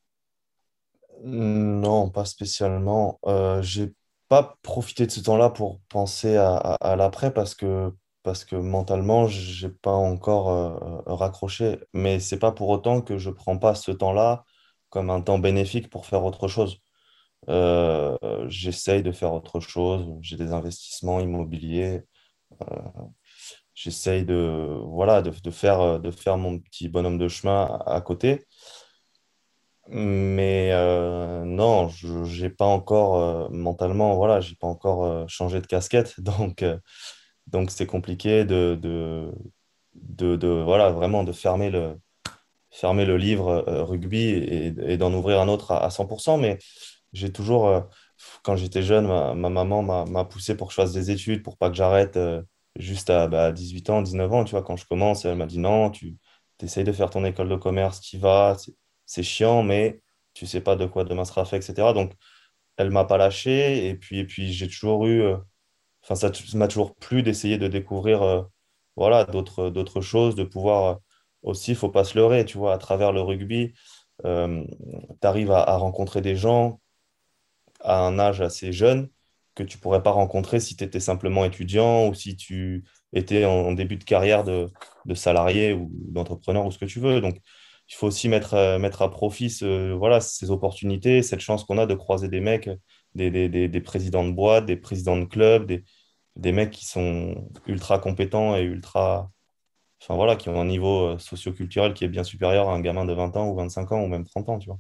Non, pas spécialement. J'ai pas profité de ce temps-là pour penser à l'après parce que parce que mentalement, je n'ai pas encore euh, raccroché. Mais c'est pas pour autant que je prends pas ce temps-là comme un temps bénéfique pour faire autre chose. Euh, j'essaye de faire autre chose. J'ai des investissements immobiliers. Euh, j'essaye de, voilà, de, faire, de faire mon petit bonhomme de chemin à, côté. Mais euh, non, je n'ai pas encore mentalement, voilà, j'ai pas encore changé de casquette. Donc, donc c'est compliqué de, de, de, voilà, vraiment de fermer le, fermer le livre rugby et, d'en ouvrir un autre à, à 100%. Mais j'ai toujours, euh, quand j'étais jeune, ma, maman m'a poussé pour que je fasse des études, pour pas que j'arrête euh, juste à 18 bah, ans, 19 ans. Tu vois, quand je commence, elle m'a dit non, tu essayes de faire ton école de commerce, tu y vas, c'est chiant, mais tu sais pas de quoi demain sera fait, etc. Donc, elle m'a pas lâché. Et puis, et puis j'ai toujours eu, euh, enfin, ça m'a toujours plu d'essayer de découvrir voilà, d'autres choses, de pouvoir aussi, il faut pas se leurrer, tu vois, à travers le rugby, tu arrives à, rencontrer des gens à un âge assez jeune que tu pourrais pas rencontrer si tu étais simplement étudiant ou si tu étais en, début de carrière de, salarié ou d'entrepreneur ou ce que tu veux. Donc, il faut aussi mettre, euh, mettre à profit voilà, ces opportunités, cette chance qu'on a de croiser des mecs, des, des, présidents de boîte, des présidents de clubs, des, des mecs qui sont ultra compétents et ultra. Enfin voilà, qui ont un niveau euh, socioculturel qui est bien supérieur à un gamin de 20 ans ou 25 ans ou même 30 ans, tu vois.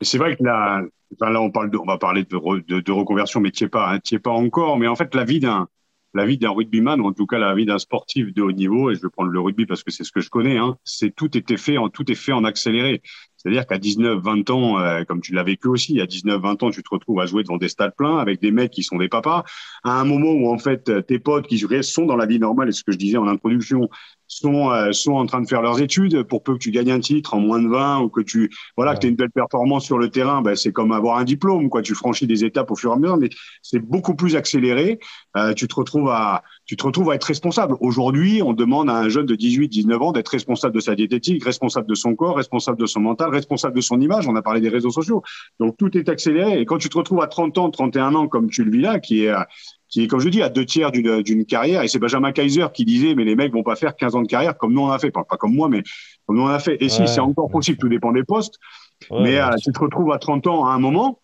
C'est vrai que là, là on, parle de, on va parler de, reconversion, mais tu n'y hein, pas encore. Mais en fait, la vie d'un la vie d'un rugbyman, ou en tout cas la vie d'un sportif de haut niveau, et je vais prendre le rugby parce que c'est ce que je connais, hein, c'est tout était fait en tout est fait en accéléré. C'est-à-dire qu'à 19, 20 ans, euh, comme tu l'as vécu aussi, à 19, 20 ans, tu te retrouves à jouer devant des stades pleins avec des mecs qui sont des papas. À un moment où, en fait, tes potes qui sont dans la vie normale, et ce que je disais en introduction, sont, euh, sont en train de faire leurs études, pour peu que tu gagnes un titre en moins de 20 ou que tu, voilà, que tu aies une belle performance sur le terrain, ben, c'est comme avoir un diplôme, quoi. Tu franchis des étapes au fur et à mesure, mais c'est beaucoup plus accéléré. Euh, tu te retrouves à, tu te retrouves à être responsable. Aujourd'hui, on demande à un jeune de 18, 19 ans d'être responsable de sa diététique, responsable de son corps, responsable de son mental, responsable de son image. On a parlé des réseaux sociaux. Donc, tout est accéléré. Et quand tu te retrouves à 30 ans, 31 ans, comme tu le vis là, qui est, qui est, comme je dis, à deux tiers d'une carrière, et c'est Benjamin Kaiser qui disait, mais les mecs vont pas faire 15 ans de carrière comme nous on a fait. Pas, pas comme moi, mais comme nous on a fait. Et si, c'est encore possible, tout dépend des postes. mais euh, tu te retrouves à 30 ans à un moment,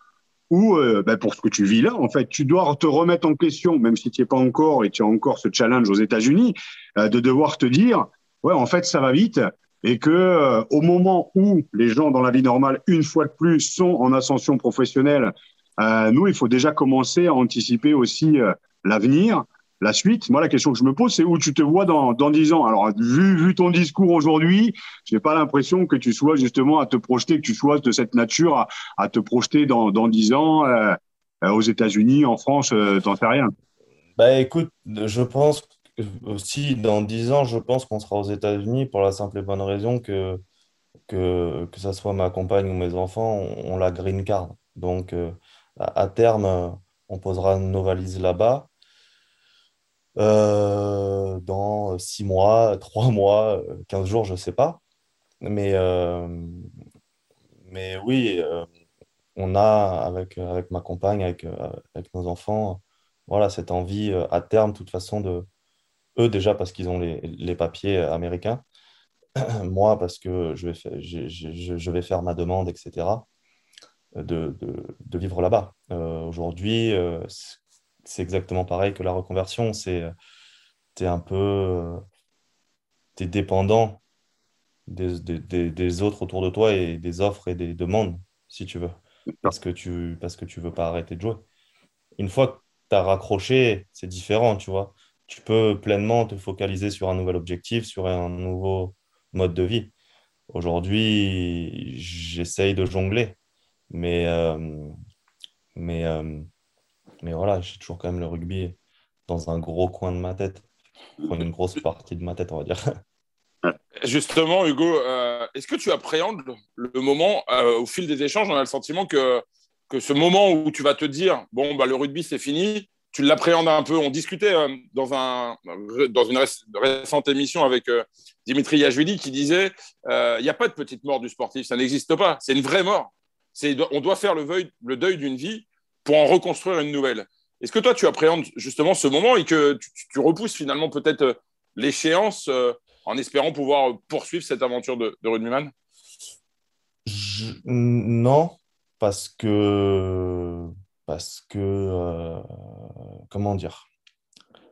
où, euh, ben, pour ce que tu vis là, en fait, tu dois te remettre en question, même si tu n'y es pas encore et tu as encore ce challenge aux États-Unis, euh, de devoir te dire, ouais, en fait, ça va vite, et que euh, au moment où les gens dans la vie normale, une fois de plus, sont en ascension professionnelle, nous, il faut déjà commencer à anticiper aussi l'avenir la suite, moi, la question que je me pose, c'est où tu te vois dans, dans 10 ans? Alors, vu, ton discours aujourd'hui, j'ai pas l'impression que tu sois justement à te projeter, que tu sois de cette nature à, te projeter dans, dans 10 ans euh, euh, aux États-Unis, en France, euh, t'en sais rien. Bah écoute, je pense aussi dans 10 ans, je pense qu'on sera aux États-Unis pour la simple et bonne raison que, que, que ça soit ma compagne ou mes enfants, on, la green card. Donc, à, à terme, on posera nos valises là-bas. Euh, dans six mois, trois mois, 15 jours, je ne sais pas. Mais, euh, mais oui, euh, on a, avec, avec ma compagne, avec, avec nos enfants, voilà, cette envie à terme, de toute façon, de eux déjà parce qu'ils ont les, les, papiers américains, moi parce que je vais, faire, je vais faire ma demande, etc., de, de, de vivre là-bas. Aujourd'hui, c'est exactement pareil que la reconversion. C'est es un peu es dépendant des, des, des, autres autour de toi et des offres et des demandes, si tu veux, parce que tu parce que tu veux pas arrêter de jouer. Une fois que tu as raccroché, c'est différent, tu vois. Tu peux pleinement te focaliser sur un nouvel objectif, sur un nouveau mode de vie. Aujourd'hui, j'essaye de jongler, mais, euh, mais euh, mais voilà, j'ai toujours quand même le rugby dans un gros coin de ma tête, une grosse partie de ma tête, on va dire. Justement, Hugo, euh, est-ce que tu appréhendes le moment, euh, au fil des échanges, on a le sentiment que, que ce moment où tu vas te dire, bon, bah, le rugby, c'est fini, tu l'appréhendes un peu? On discutait euh, dans, un, dans une récente émission avec Dimitri Yajvili qui disait, il n'y a pas de petite mort du sportif, ça n'existe pas, c'est une vraie mort. On doit faire le, le deuil d'une vie pour en reconstruire une nouvelle. Est-ce que toi, tu appréhendes justement ce moment et que tu, repousses finalement peut-être euh, l'échéance euh, en espérant pouvoir poursuivre cette aventure de, de rugbyman Non, parce que, parce que euh, comment dire?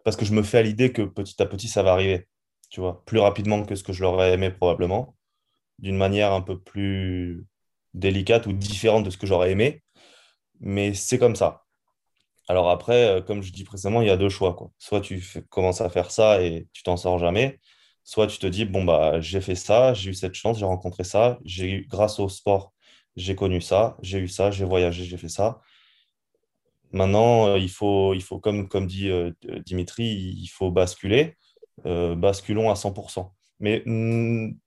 Parce que je me fais à l'idée que petit à petit, ça va arriver, tu vois, plus rapidement que ce que je l'aurais aimé probablement, d'une manière un peu plus délicate ou différente de ce que j'aurais aimé, mais c'est comme ça. Alors après, euh, comme je dis précédemment, il y a deux choix. Quoi. Soit tu commences à faire ça et tu t'en sors jamais, soit tu te dis, bon, bah, j'ai fait ça, j'ai eu cette chance, j'ai rencontré ça, j'ai eu, grâce au sport, j'ai connu ça, j'ai eu ça, j'ai voyagé, j'ai fait ça. Maintenant, euh, il faut, il faut comme, comme dit euh, Dimitri, il faut basculer. basculons à 100%. Mais mm,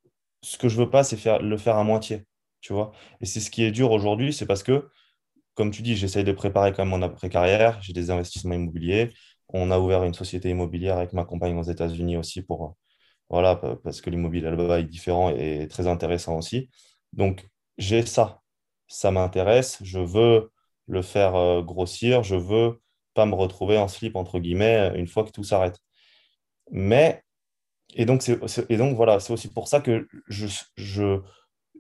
ce que je veux pas, c'est faire, le faire à moitié, tu vois. Et c'est ce qui est dur aujourd'hui, c'est parce que comme tu dis, j'essaye de préparer quand même mon après-carrière. J'ai des investissements immobiliers. On a ouvert une société immobilière avec ma compagne aux États-Unis aussi pour, voilà, parce que l'immobilier là-bas est différent et très intéressant aussi. Donc, j'ai ça. Ça m'intéresse. Je veux le faire euh, grossir. Je veux pas me retrouver en slip, entre guillemets, une fois que tout s'arrête. Mais, et donc, voilà, c'est aussi pour ça que je,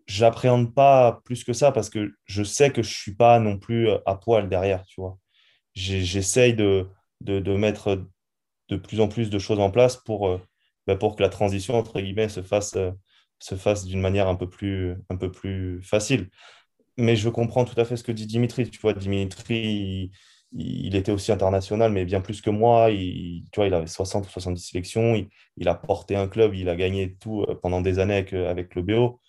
j'appréhende pas plus que ça parce que je sais que je suis pas non plus euh, à poil derrière, tu vois. J'essaye de, de, mettre de plus en plus de choses en place pour, euh, bah, pour que la transition, entre guillemets, se fasse, euh, se fasse d'une manière un peu, plus, un peu plus facile. Mais je comprends tout à fait ce que dit Dimitri. Tu vois, Dimitri, il, était aussi international, mais bien plus que moi. Il, tu vois, il avait 60 ou 70 sélections. Il, a porté un club, il a gagné tout pendant des années avec, avec le BO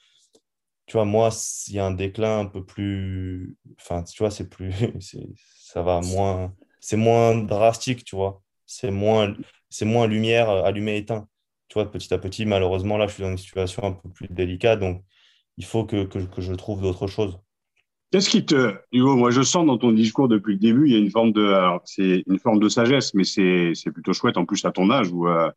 tu vois, moi, s'il y a un déclin un peu plus. Enfin, tu vois, c'est plus. ça va moins. C'est moins drastique, tu vois. C'est moins, c'est moins lumière euh, allumée éteint. Tu vois, petit à petit, malheureusement, là, je suis dans une situation un peu plus délicate. Donc, il faut que, que, que je trouve d'autres choses. Qu'est-ce qui te, Hugo, moi je sens dans ton discours depuis le début, il y a une forme de, c'est une forme de sagesse, mais c'est, c'est plutôt chouette en plus à ton âge. Euh,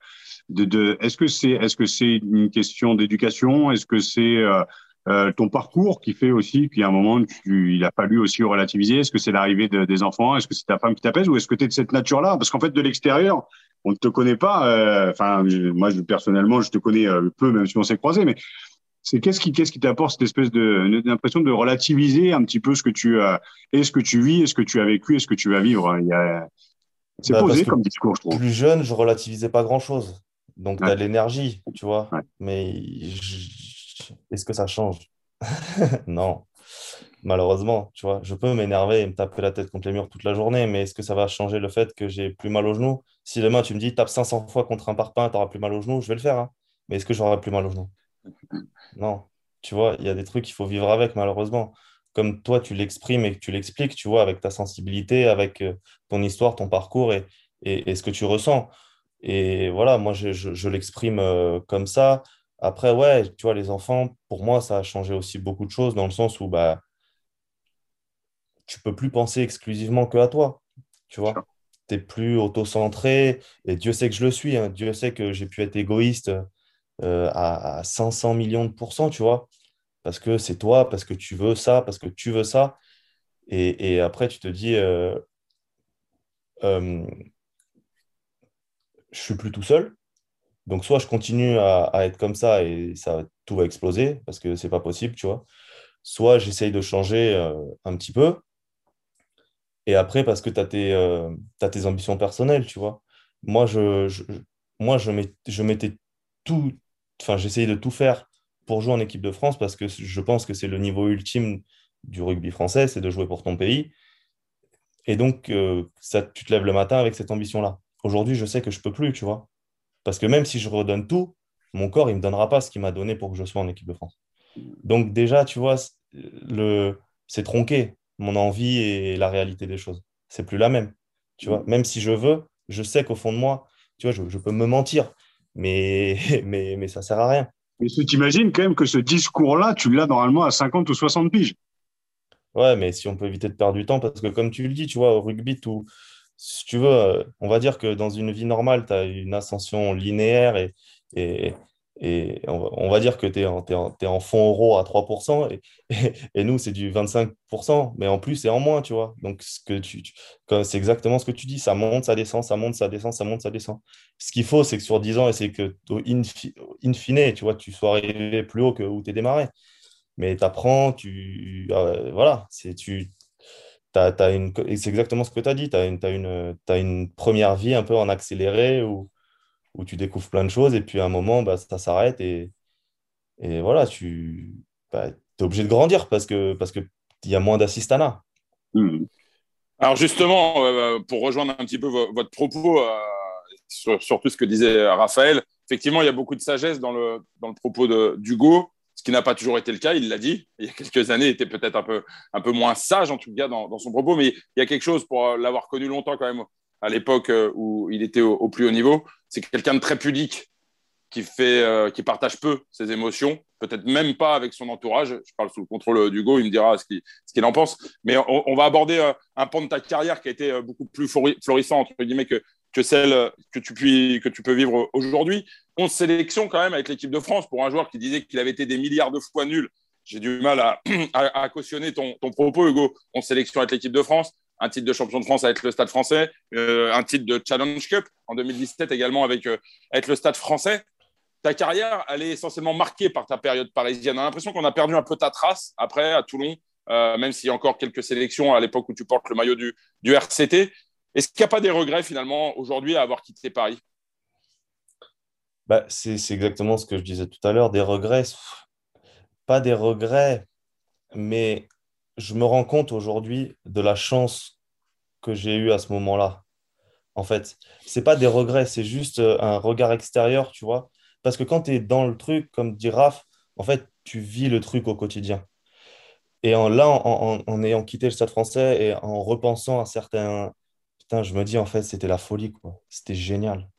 de, de, est-ce que c'est, est-ce que c'est une question d'éducation? Est-ce que c'est euh, euh, ton parcours qui fait aussi qu'à un moment, tu, il a fallu aussi relativiser. Est-ce que c'est l'arrivée de, des enfants? Est-ce que c'est ta femme qui t'apaise? Ou est-ce que tu es de cette nature-là? Parce qu'en fait, de l'extérieur, on ne te connaît pas. Euh, enfin, moi, je, personnellement, je te connais euh, peu, même si on s'est croisé, mais c'est qu'est-ce qui, qu'est-ce qui t'apporte cette espèce de l'impression de relativiser un petit peu ce que tu as, et ce que tu vis, et ce que tu as vécu, et ce que tu vas vivre? Il y a, c'est bah, posé comme discours, je trouve. Plus jeune, je relativisais pas grand-chose. Donc, tu as l'énergie, tu vois. Mais je est-ce que ça change Non. Malheureusement, tu vois, je peux m'énerver et me taper la tête contre les murs toute la journée, mais est-ce que ça va changer le fait que j'ai plus mal au genou Si demain tu me dis tape 500 fois contre un parpaing, tu n'auras plus mal au genou, je vais le faire. Hein. Mais est-ce que j'aurai plus mal au genou Non. Tu vois, il y a des trucs qu'il faut vivre avec, malheureusement. Comme toi, tu l'exprimes et tu l'expliques, tu vois, avec ta sensibilité, avec euh, ton histoire, ton parcours et, et, ce que tu ressens. Et voilà, moi, je, je l'exprime euh, comme ça. Après, ouais, tu vois, les enfants, pour moi, ça a changé aussi beaucoup de choses dans le sens où bah, tu peux plus penser exclusivement que à toi. Tu vois, tu n'es plus auto-centré. Et Dieu sait que je le suis. Hein. Dieu sait que j'ai pu être égoïste euh, à, 500 millions de pourcents, tu vois. Parce que c'est toi, parce que tu veux ça, parce que tu veux ça. Et, après, tu te dis, euh, euh, je suis plus tout seul. Donc, soit je continue à, être comme ça et ça, tout va exploser parce que c'est pas possible, tu vois. Soit j'essaye de changer euh, un petit peu. Et après, parce que tu as, euh, tes ambitions personnelles, tu vois. Moi, je, moi, je, je mettais tout, enfin, j'essayais de tout faire pour jouer en équipe de France parce que je pense que c'est le niveau ultime du rugby français, c'est de jouer pour ton pays. Et donc, euh, ça, tu te lèves le matin avec cette ambition-là. Aujourd'hui, je sais que je peux plus, tu vois. Parce que même si je redonne tout, mon corps, il ne me donnera pas ce qu'il m'a donné pour que je sois en équipe de France. Donc déjà, tu vois, le... c'est tronqué, mon envie et la réalité des choses. C'est plus la même. Tu vois, même si je veux, je sais qu'au fond de moi, tu vois, je, peux me mentir, mais, mais, mais ça ne sert à rien. Mais tu t'imagines quand même que ce discours-là, tu l'as normalement à 50 ou 60 piges. Ouais, mais si on peut éviter de perdre du temps, parce que comme tu le dis, tu vois, au rugby, tout, si tu veux, euh, on va dire que dans une vie normale, tu as une ascension linéaire et, et, et on, va, dire que tu es, en fonds euros à 3% et, et, nous, c'est du 25%, mais en plus, c'est en moins, tu vois. Donc, c'est exactement ce que tu dis, ça monte, ça descend, ça monte, ça descend, ça monte, ça descend. Ce qu'il faut, c'est que sur 10 ans, et c'est que, in, fine, tu vois, tu sois arrivé plus haut que où tu es démarré. mais tu apprends, tu. Euh, voilà, c'est tu. Une... C'est exactement ce que tu as dit. Tu as, une, une, une première vie un peu en accéléré où, où tu découvres plein de choses et puis à un moment, bah, ça s'arrête et, et voilà, tu bah, es obligé de grandir parce que parce qu'il y a moins d'assistanat. Mmh. Alors justement, euh, pour rejoindre un petit peu votre propos euh, sur, tout ce que disait Raphaël, effectivement, il y a beaucoup de sagesse dans le, dans le propos d'Hugo, qui n'a pas toujours été le cas, il l'a dit. Il y a quelques années, était peut-être un peu, un peu moins sage, en tout cas, dans, son propos, mais il y a quelque chose, pour l'avoir connu longtemps quand même, à l'époque euh, où il était au, plus haut niveau, c'est quelqu'un de très pudique, qui, fait, euh, qui partage peu ses émotions, peut-être même pas avec son entourage. Je parle sous le contrôle d'Hugo, il me dira ce qu'il en pense. Mais on, va aborder euh, un pan de ta carrière qui a été beaucoup plus florissant, entre guillemets, que, que celle que tu, puis, que tu peux vivre aujourd'hui. 11 sélections quand même avec l'équipe de France pour un joueur qui disait qu'il avait été des milliards de fois nul. J'ai du mal à, cautionner ton, propos, Hugo. 11 sélections avec l'équipe de France, un titre de champion de France avec le Stade français, euh, un titre de Challenge Cup en 2017 également avec, euh, le Stade français. Ta carrière, elle est essentiellement marquée par ta période parisienne. On a l'impression qu'on a perdu un peu ta trace après à Toulon, euh, même s'il y a encore quelques sélections à l'époque où tu portes le maillot du, du RCT. Est-ce qu'il n'y a pas des regrets finalement aujourd'hui à avoir quitté Paris? Bah, c'est, exactement ce que je disais tout à l'heure. Des regrets, pas des regrets, mais je me rends compte aujourd'hui de la chance que j'ai eue à ce moment-là. En fait, c'est pas des regrets, c'est juste euh, un regard extérieur, tu vois. Parce que quand tu es dans le truc, comme dit Raph, en fait, tu vis le truc au quotidien. Et en, là, en ayant quitté le Stade français et en repensant à certains, Putain, je me dis, en fait, c'était la folie, quoi. C'était génial.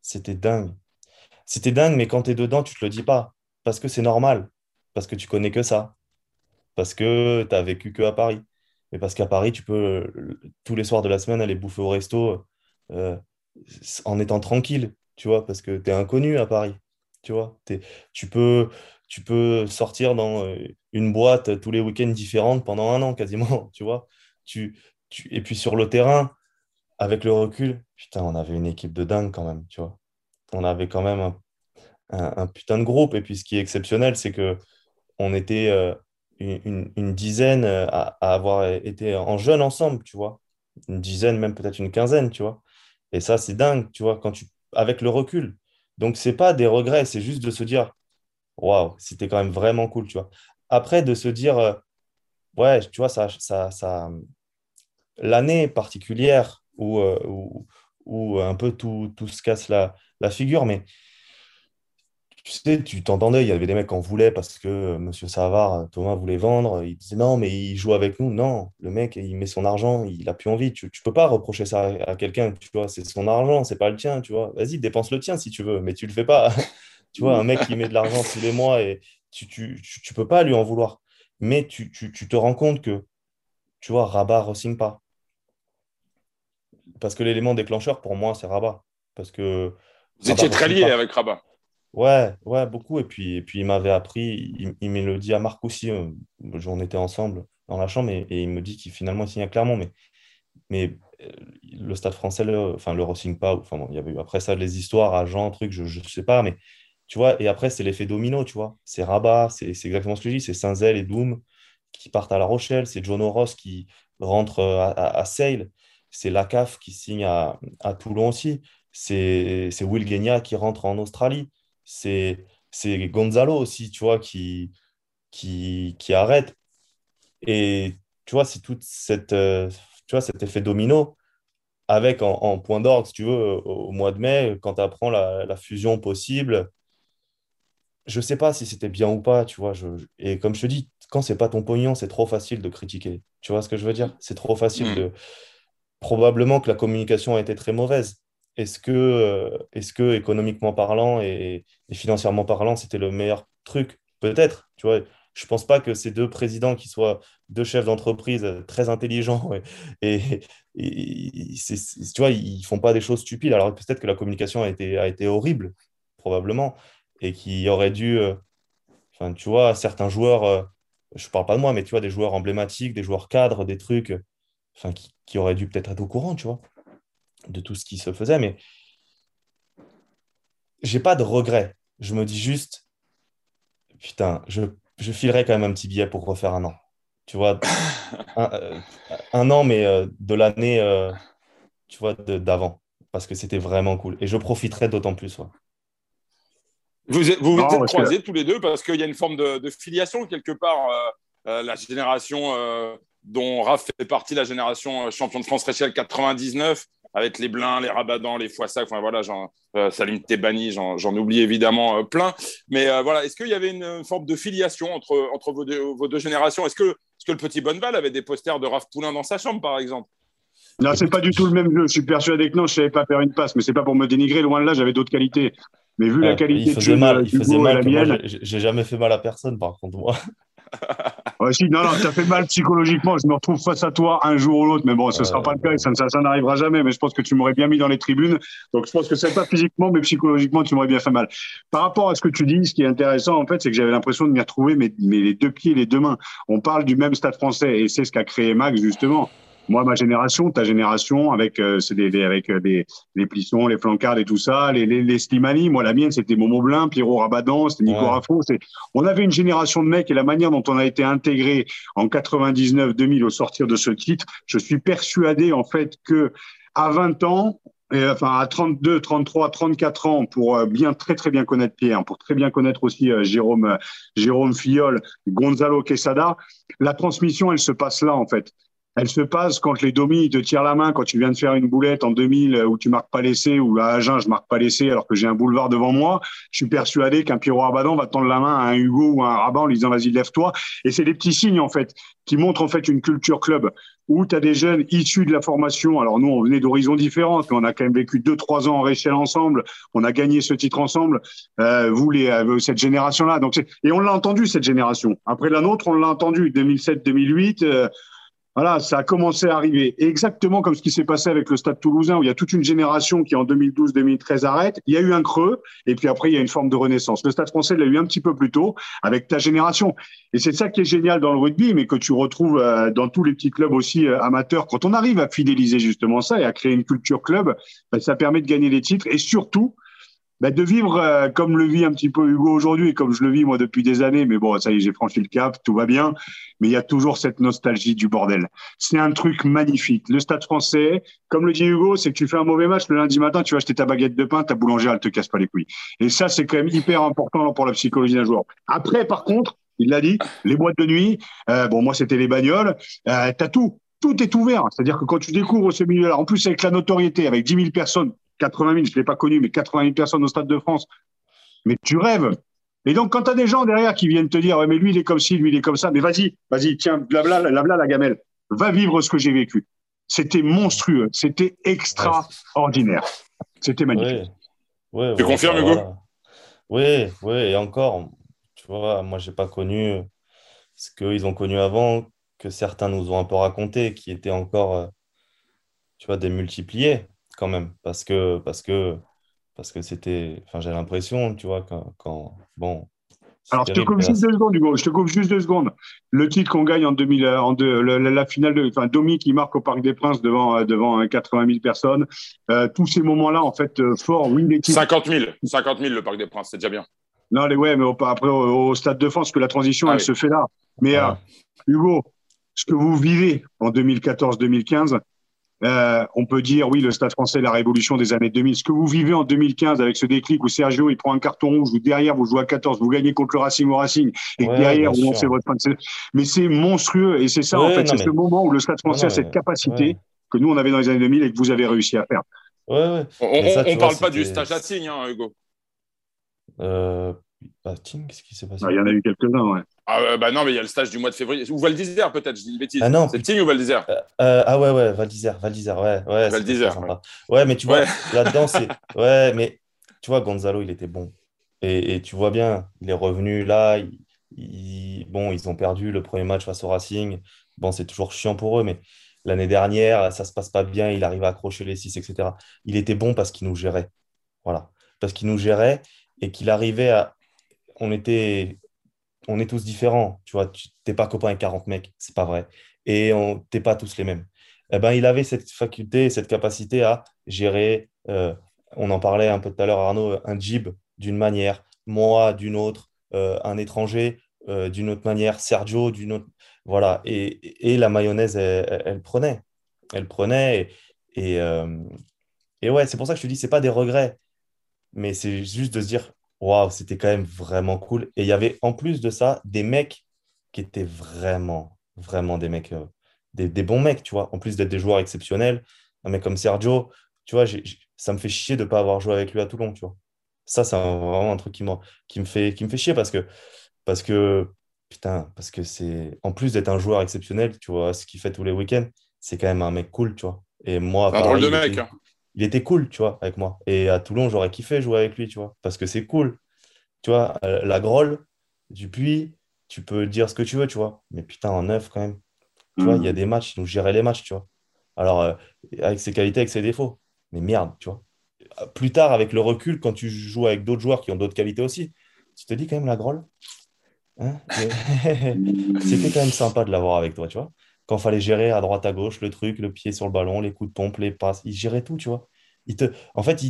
C'était dingue. C'était dingue, mais quand tu es dedans, tu te le dis pas. Parce que c'est normal. Parce que tu connais que ça. Parce que tu as vécu que à Paris. Mais parce qu'à Paris, tu peux, tous les soirs de la semaine, aller bouffer au resto euh, en étant tranquille, tu vois, parce que tu es inconnu à Paris. Tu vois, tu, peux, tu peux sortir dans euh, une boîte tous les week-ends différentes pendant un an quasiment, tu vois. Tu, tu, et puis sur le terrain, avec le recul, putain, on avait une équipe de dingue quand même, tu vois. On avait quand même un, putain de groupe. Et puis, ce qui est exceptionnel, c'est que on était euh, une, dizaine euh, à, avoir été en jeune ensemble, tu vois. Une dizaine, même peut-être une quinzaine, tu vois. Et ça, c'est dingue, tu vois, quand tu, avec le recul. Donc, c'est pas des regrets, c'est juste de se dire, waouh, c'était quand même vraiment cool, tu vois. Après, de se dire, euh, ouais, tu vois, ça, ça, l'année particulière où, où, un peu tout, tout se casse la, la, figure. Mais tu sais, tu t'entendais, il y avait des mecs qui en voulaient parce que euh, M. Savard, Thomas voulait vendre. Il disait non, mais il joue avec nous. Non, le mec, il met son argent, il a plus envie. Tu ne peux pas reprocher ça à, quelqu'un, tu vois, c'est son argent, c'est pas le tien, tu vois. Vas-y, dépense le tien si tu veux, mais tu le fais pas. tu vois, un mec qui met de l'argent tous les mois et tu, tu, tu, peux pas lui en vouloir. Mais tu, tu te rends compte que, tu vois, Rabat ne signe pas parce que l'élément déclencheur pour moi, c'est Rabat. Parce que. Vous étiez très lié avec Rabat. Ouais, ouais, beaucoup. Et puis, et puis il m'avait appris, il, me le dit à Marc aussi. Euh, on était ensemble dans la chambre et, il me dit qu'il finalement il signe clairement. Mais, mais euh, le stade français, le, enfin, le re-signe pas. Enfin, il y avait eu après ça les histoires, agents, trucs, je ne sais pas. Mais tu vois, et après, c'est l'effet domino, tu vois. C'est Rabat, c'est exactement ce que je dis. C'est Saint-Zel et Doom qui partent à La Rochelle. C'est John Ross qui rentre à, à, à Sale c'est Lacaf qui signe à, Toulon aussi, c'est Will Genia qui rentre en Australie, c'est Gonzalo aussi, tu vois, qui, qui, arrête. Et tu vois, c'est tout cette, euh, tu vois, cet effet domino avec en, point d'orgue, si tu veux, au, mois de mai, quand tu apprends la, fusion possible. Je ne sais pas si c'était bien ou pas, tu vois. et comme je te dis, quand c'est pas ton pognon, c'est trop facile de critiquer. Tu vois ce que je veux dire? C'est trop facile mm. de probablement que la communication a été très mauvaise. Est-ce que, euh, est que économiquement parlant et, financièrement parlant, c'était le meilleur truc? Peut-être, tu vois. Je pense pas que ces deux présidents qui soient deux chefs d'entreprise très intelligents et, tu vois, ils font pas des choses stupides. Alors peut-être que la communication a été, horrible, probablement, et qui aurait dû, euh, tu vois, certains joueurs, euh, je parle pas de moi, mais tu vois, des joueurs emblématiques, des joueurs cadres, des trucs, enfin, qui, qui aurait dû peut-être être au courant, tu vois, de tout ce qui se faisait. Mais j'ai pas de regret. Je me dis juste, putain, je je filerais quand même un petit billet pour refaire un an. Tu vois, un, an, mais de l'année, tu vois, d'avant. Parce que c'était vraiment cool. Et je profiterais d'autant plus. Vous vous, vous êtes croisés tous les deux parce qu'il y a une forme de, filiation quelque part. la génération dont Raph fait partie, la génération champion de France Réchelle 99, avec les Blins, les Rabadans, les Foissac, enfin voilà, euh, Salim Tebani, j'en oublie évidemment euh, plein. Mais euh, voilà, est-ce qu'il y avait une, forme de filiation entre, entre vos, deux, vos deux générations? Est-ce que, est que le petit Bonneval avait des posters de Raph Poulain dans sa chambre, par exemple? Non, c'est pas du tout le même jeu. Je suis persuadé que non, je savais pas faire une passe, mais c'est pas pour me dénigrer. Loin de là, j'avais d'autres qualités. Mais vu la qualité de jeu mal, il faisait mal. J'ai jamais fait mal à personne, par contre, moi. Ouais, si, non, non, ça fait mal psychologiquement. Je me retrouve face à toi un jour ou l'autre, mais bon, ce ne sera pas le cas, ça, ça, n'arrivera jamais. Mais je pense que tu m'aurais bien mis dans les tribunes. Donc, je pense que c'est pas physiquement, mais psychologiquement, tu m'aurais bien fait mal. Par rapport à ce que tu dis, ce qui est intéressant, en fait, c'est que j'avais l'impression de m'y retrouver, mais, mais les deux pieds, les deux mains. On parle du même stade français, et c'est ce qu'a créé Max, justement moi, ma génération, ta génération, avec euh, des, avec euh, des, les Plissons, les Flancards et tout ça, les, les, les Slimani, moi, la mienne, c'était Momo Blin, Pierrot Rabadan, c'était Nico ouais. On avait une génération de mecs et la manière dont on a été intégré en 99-2000 au sortir de ce titre, je suis persuadé, en fait, que à 20 ans, et, enfin à 32, 33, 34 ans pour euh, bien très très bien connaître Pierre, pour très bien connaître aussi euh, Jérôme Jérôme Fillol, Gonzalo Quesada, la transmission elle se passe là en fait elle se passe quand les domis te tirent la main, quand tu viens de faire une boulette en 2000 euh, où tu marques pas l'essai, ou à Agen, je marque pas l'essai alors que j'ai un boulevard devant moi. Je suis persuadé qu'un Pierrot Abadan va tendre la main à un Hugo ou à un Rabat en lui disant vas-y, lève-toi. Et c'est des petits signes, en fait, qui montrent, en fait, une culture club où tu as des jeunes issus de la formation. Alors, nous, on venait d'horizons différents, mais on a quand même vécu deux, trois ans en Réchelle ensemble. On a gagné ce titre ensemble. Euh, vous, les, euh, cette génération-là. Donc, et on l'a entendu, cette génération. Après la nôtre, on l'a entendu. 2007, 2008. Voilà, ça a commencé à arriver. exactement comme ce qui s'est passé avec le Stade toulousain, où il y a toute une génération qui en 2012-2013 arrête. Il y a eu un creux, et puis après, il y a une forme de renaissance. Le Stade français l'a eu un petit peu plus tôt, avec ta génération. Et c'est ça qui est génial dans le rugby, mais que tu retrouves euh, dans tous les petits clubs aussi euh, amateurs. Quand on arrive à fidéliser justement ça et à créer une culture club, ben, ça permet de gagner les titres. Et surtout, bah, de vivre euh, comme le vit un petit peu Hugo aujourd'hui, comme je le vis moi depuis des années. Mais bon, ça y est, j'ai franchi le cap, tout va bien. Mais il y a toujours cette nostalgie du bordel. C'est un truc magnifique. Le Stade Français, comme le dit Hugo, c'est que tu fais un mauvais match le lundi matin, tu vas acheter ta baguette de pain, ta boulangère, elle te casse pas les couilles. Et ça, c'est quand même hyper important pour la psychologie d'un joueur. Après, par contre, il l'a dit, les boîtes de nuit. Euh, bon, moi, c'était les bagnoles. Euh, T'as tout tout est ouvert. C'est-à-dire que quand tu découvres ce milieu-là, en plus avec la notoriété, avec 10 000 personnes, 80 000, je ne l'ai pas connu, mais 80 000 personnes au Stade de France. Mais tu rêves. Et donc, quand tu as des gens derrière qui viennent te dire, ouais, mais lui, il est comme ci, lui, il est comme ça, mais vas-y, vas-y, tiens, blabla, blabla, la gamelle, va vivre ce que j'ai vécu. C'était monstrueux, c'était extraordinaire. C'était magnifique. tu confirmes, Hugo? Oui, oui, et encore, tu vois, moi, je n'ai pas connu ce qu'ils ont connu avant, que certains nous ont un peu raconté, qui était encore, euh, tu vois, démultipliés quand même, parce que parce que parce que c'était, enfin j'ai l'impression, tu vois, quand, quand bon. Alors je te coupe juste deux secondes, Hugo. Je te coupe juste deux secondes. Le titre qu'on gagne en 2000, euh, en deux, la, finale de, enfin Domi qui marque au Parc des Princes devant euh, devant 80 000 personnes. Euh, tous ces moments-là, en fait, forts. Oui, les 50 000, 50 000 le Parc des Princes, c'est déjà bien. Non, les ouais, mais après au, Stade de France, que la transition, ah elle se fait là. Mais Hugo, ce que vous vivez en 2014-2015, euh, on peut dire, oui, le Stade français, la révolution des années 2000. Ce que vous vivez en 2015 avec ce déclic où Sergio, il prend un carton rouge, vous derrière, vous jouez à 14, vous gagnez contre le Racing au Racing, et derrière, vous lancez votre fin de Mais c'est monstrueux, et c'est ça, en fait, c'est ce moment où le Stade français a cette capacité que nous, on avait dans les années 2000 et que vous avez réussi à faire. Ouais, On ne parle pas du stage à signe, hein, Hugo. Euh, bah, qu'est-ce qui s'est passé? Ah, Il y en a eu quelques-uns, ouais. Ah, bah non, mais il y a le stage du mois de février. Ou Val d'Isère, peut-être, je dis une bêtise. Ah non. C'est Tignes ou Val d'Isère? Euh, euh, Ah ouais, ouais, Val d'Isère, Val d'Isère, ouais. ouais Val d'Isère. Ouais. ouais. mais tu vois, là-dedans, c'est. Ouais, mais tu vois, Gonzalo, il était bon. Et, et tu vois bien, il est revenu là. Il, Bon, ils ont perdu le premier match face au Racing. Bon, c'est toujours chiant pour eux, mais l'année dernière, ça se passe pas bien. Il arrive à accrocher les 6, etc. Il était bon parce qu'il nous gérait. Voilà. Parce qu'il nous gérait et qu'il arrivait à on était, on est tous différents. Tu vois, tu n'es pas copain avec 40 mecs, c'est pas vrai. Et on t'es pas tous les mêmes. Eh ben, il avait cette faculté, cette capacité à gérer. Euh, on en parlait un peu tout à l'heure, Arnaud, un jib d'une manière, moi d'une autre, euh, un étranger d'une autre manière, Sergio d'une autre. Voilà. Et, la mayonnaise, elle, prenait. Elle prenait. Et, et, ouais, c'est pour ça que je te dis, c'est pas des regrets, mais c'est juste de se dire, waouh, c'était quand même vraiment cool. Et il y avait en plus de ça des mecs qui étaient vraiment, vraiment des mecs, des, des, bons mecs, tu vois. En plus d'être des joueurs exceptionnels, un mec comme Sergio, tu vois, ça me fait chier de ne pas avoir joué avec lui à Toulon, tu vois. Ça, c'est vraiment un truc qui, qui, me fait, qui me fait chier parce que, parce que putain, parce que c'est, en plus d'être un joueur exceptionnel, tu vois, ce qu'il fait tous les week-ends, c'est quand même un mec cool, tu vois. Et moi, un drôle de mec. Hein. Il était, cool, tu vois, avec moi. Et à Toulon, j'aurais kiffé jouer avec lui, tu vois, parce que c'est cool. Tu vois, euh, la Grolle, Dupuis, tu peux dire ce que tu veux, tu vois. Mais putain, en neuf, quand même. Tu vois, il y a mm. des matchs, il nous gérait les matchs, tu vois. Alors, euh, avec ses qualités, avec ses défauts. Mais merde, tu vois. Plus tard, avec le recul, quand tu joues avec d'autres joueurs qui ont d'autres qualités aussi, tu te dis quand même la grolle. Hein C'était quand même sympa de l'avoir avec toi, tu vois. Quand il fallait gérer à droite, à gauche, le truc, le pied sur le ballon, les coups de pompe, les passes, il gérait tout, tu vois. Te... En fait,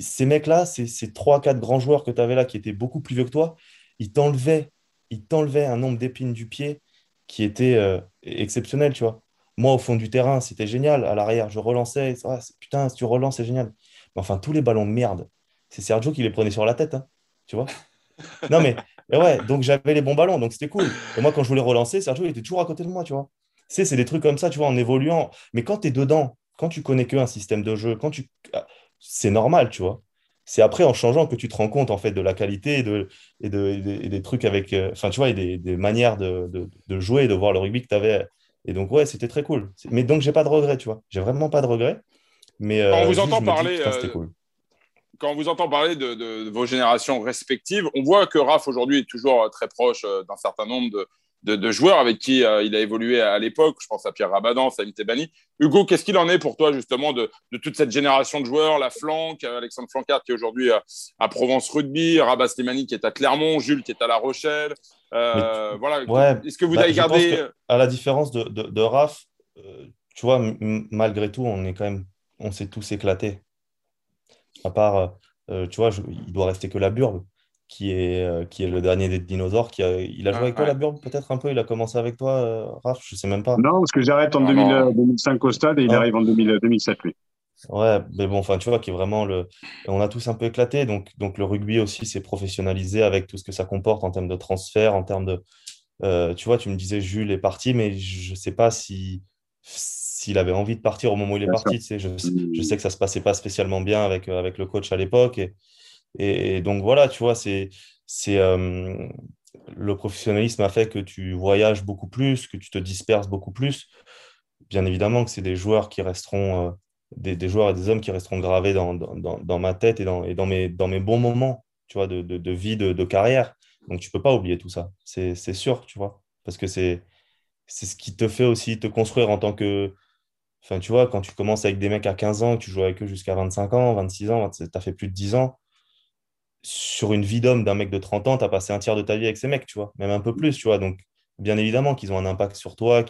ces mecs-là, ces, ces 3-4 grands joueurs que tu avais là, qui étaient beaucoup plus vieux que toi, ils t'enlevaient, ils t'enlevaient un nombre d'épines du pied qui était euh, exceptionnel, tu vois. Moi, au fond du terrain, c'était génial. À l'arrière, je relançais. Ah, putain, si tu relances, c'est génial. Mais enfin, tous les ballons de merde, c'est Sergio qui les prenait sur la tête. Hein, tu vois Non, mais, ouais, donc j'avais les bons ballons, donc c'était cool. Et moi, quand je voulais relancer, Sergio il était toujours à côté de moi, tu vois. C'est, c'est des trucs comme ça, tu vois, en évoluant. Mais quand tu es dedans, quand tu connais qu'un système de jeu, quand tu... Ah, c'est normal, tu vois. C'est après, en changeant, que tu te rends compte, en fait, de la qualité et, de, et, de, des trucs avec... Euh, enfin, tu vois, et des, des manières de, de, de, jouer et de voir le rugby que tu avais et donc, ouais, c'était très cool. Mais donc, j'ai pas de regrets, tu vois. J'ai vraiment pas de regrets. Mais quand on vous entend parler, quand on vous entend parler de, vos générations respectives, on voit que Raph aujourd'hui est toujours très proche euh, d'un certain nombre de, de, joueurs avec qui euh, il a évolué à, l'époque. Je pense à Pierre Rabadan, Salim Tebani. Hugo, qu'est-ce qu'il en est pour toi justement de, toute cette génération de joueurs La Flanque, Alexandre Flancard qui est aujourd'hui à, Provence Rugby, Rabat Slimani qui est à Clermont, Jules qui est à La Rochelle. Euh, voilà. Est-ce que vous bah, avez gardé À la différence de, de, Raph, euh, tu vois, malgré tout, on est quand même, on s'est tous éclatés. À part, tu vois, il doit rester que la burbe qui est, euh, qui est le dernier des dinosaures. Qui a, il a joué avec toi, la Burbe, peut-être un peu? Il a commencé avec toi, euh, Raph? Je sais même pas. Non, parce que j'arrête en 2005 au stade et il arrive en 2007, lui. Ouais, mais bon, enfin, tu vois, qui est vraiment le. On a tous un peu éclaté, donc, donc le rugby aussi s'est professionnalisé avec tout ce que ça comporte en termes de transfert, en termes de. Euh, tu vois, tu me disais Jules est parti, mais je ne sais pas si s'il avait envie de partir au moment où il est parti. Tu sais, je, je, sais que ça se passait pas spécialement bien avec, avec le coach à l'époque. Et, et, donc voilà, tu vois, c'est, euh, le professionnalisme a fait que tu voyages beaucoup plus, que tu te disperses beaucoup plus. Bien évidemment que c'est des joueurs qui resteront, euh, des, des, joueurs et des hommes qui resteront gravés dans, dans, dans ma tête et, dans, et dans, mes, dans mes bons moments tu vois, de, de, vie, de, de, carrière. Donc tu peux pas oublier tout ça, c'est, sûr, tu vois, parce que c'est ce qui te fait aussi te construire en tant que, Enfin, tu vois, quand tu commences avec des mecs à 15 ans, tu joues avec eux jusqu'à 25 ans, 26 ans, tu as fait plus de 10 ans, sur une vie d'homme d'un mec de 30 ans, tu as passé un tiers de ta vie avec ces mecs, tu vois, même un peu plus, tu vois. Donc, bien évidemment qu'ils ont un impact sur toi,